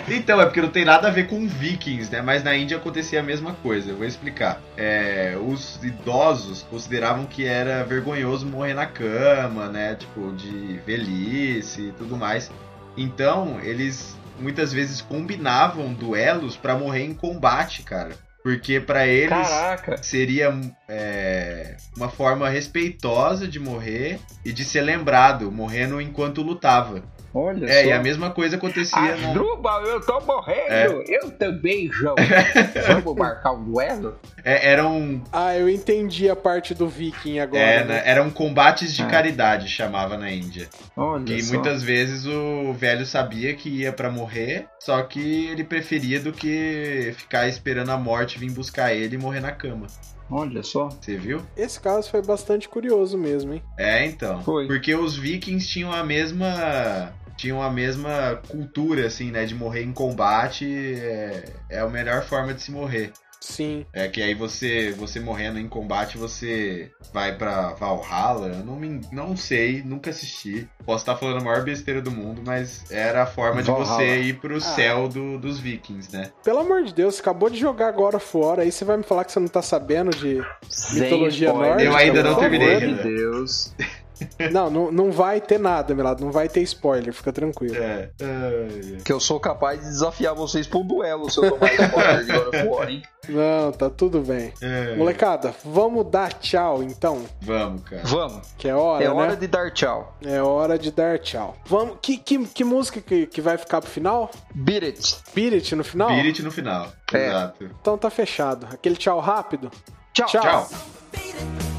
Então, é porque não tem nada a ver com vikings, né? Mas na Índia acontecia a mesma coisa. Eu vou explicar. É, os idosos consideravam que era vergonhoso morrer na cama, né? Tipo, de velhice e tudo mais. Então, eles muitas vezes combinavam duelos pra morrer em combate, cara. Porque pra eles Caraca. seria é, uma forma respeitosa de morrer e de ser lembrado, morrendo enquanto lutava. Olha É, só. e a mesma coisa acontecia no, Asdrubal, eu tô morrendo. É. Eu também, João. Vamos marcar um duelo? É, eram, Ah, eu entendi a parte do Viking agora. é, né? né, eram combates de É. caridade, chamava na Índia. Olha Que só. muitas vezes o velho sabia que ia pra morrer, só que ele preferia do que ficar esperando a morte vir buscar ele e morrer na cama. Olha só. Você viu? Esse caso foi bastante curioso mesmo, hein? É, então. Foi. Porque os vikings tinham a mesma. Tinham a mesma cultura, assim, né? De morrer em combate é, é a melhor forma de se morrer. Sim. É que aí você, você morrendo em combate, você vai pra Valhalla. Eu não, me, não sei, nunca assisti. Posso estar falando a maior besteira do mundo, mas era a forma de Valhalla. você ir pro Ah. céu do- dos vikings, né? Pelo amor de Deus, você acabou de jogar agora fora, aí você vai me falar que você não tá sabendo de. Sem Mitologia nórdica, Eu ainda não terminei, favor. né? de Deus. Não, não, não vai ter nada, Milado. Não vai ter spoiler, fica tranquilo. É. Ai, Que eu sou capaz de desafiar vocês um duelo se eu tomar spoiler de God of War, hein? Não, tá tudo bem. ai. Molecada, vamos dar tchau então, Vamos, cara. Vamos. que é hora, É né? hora de dar tchau. É hora de dar tchau. Vamos. Que, que, que música que, que vai ficar pro final? Beat it. Spirit no final? Spirit no final. É. Exato. Então tá fechado. Aquele tchau rápido. Tchau. Tchau. Tchau. Beat it,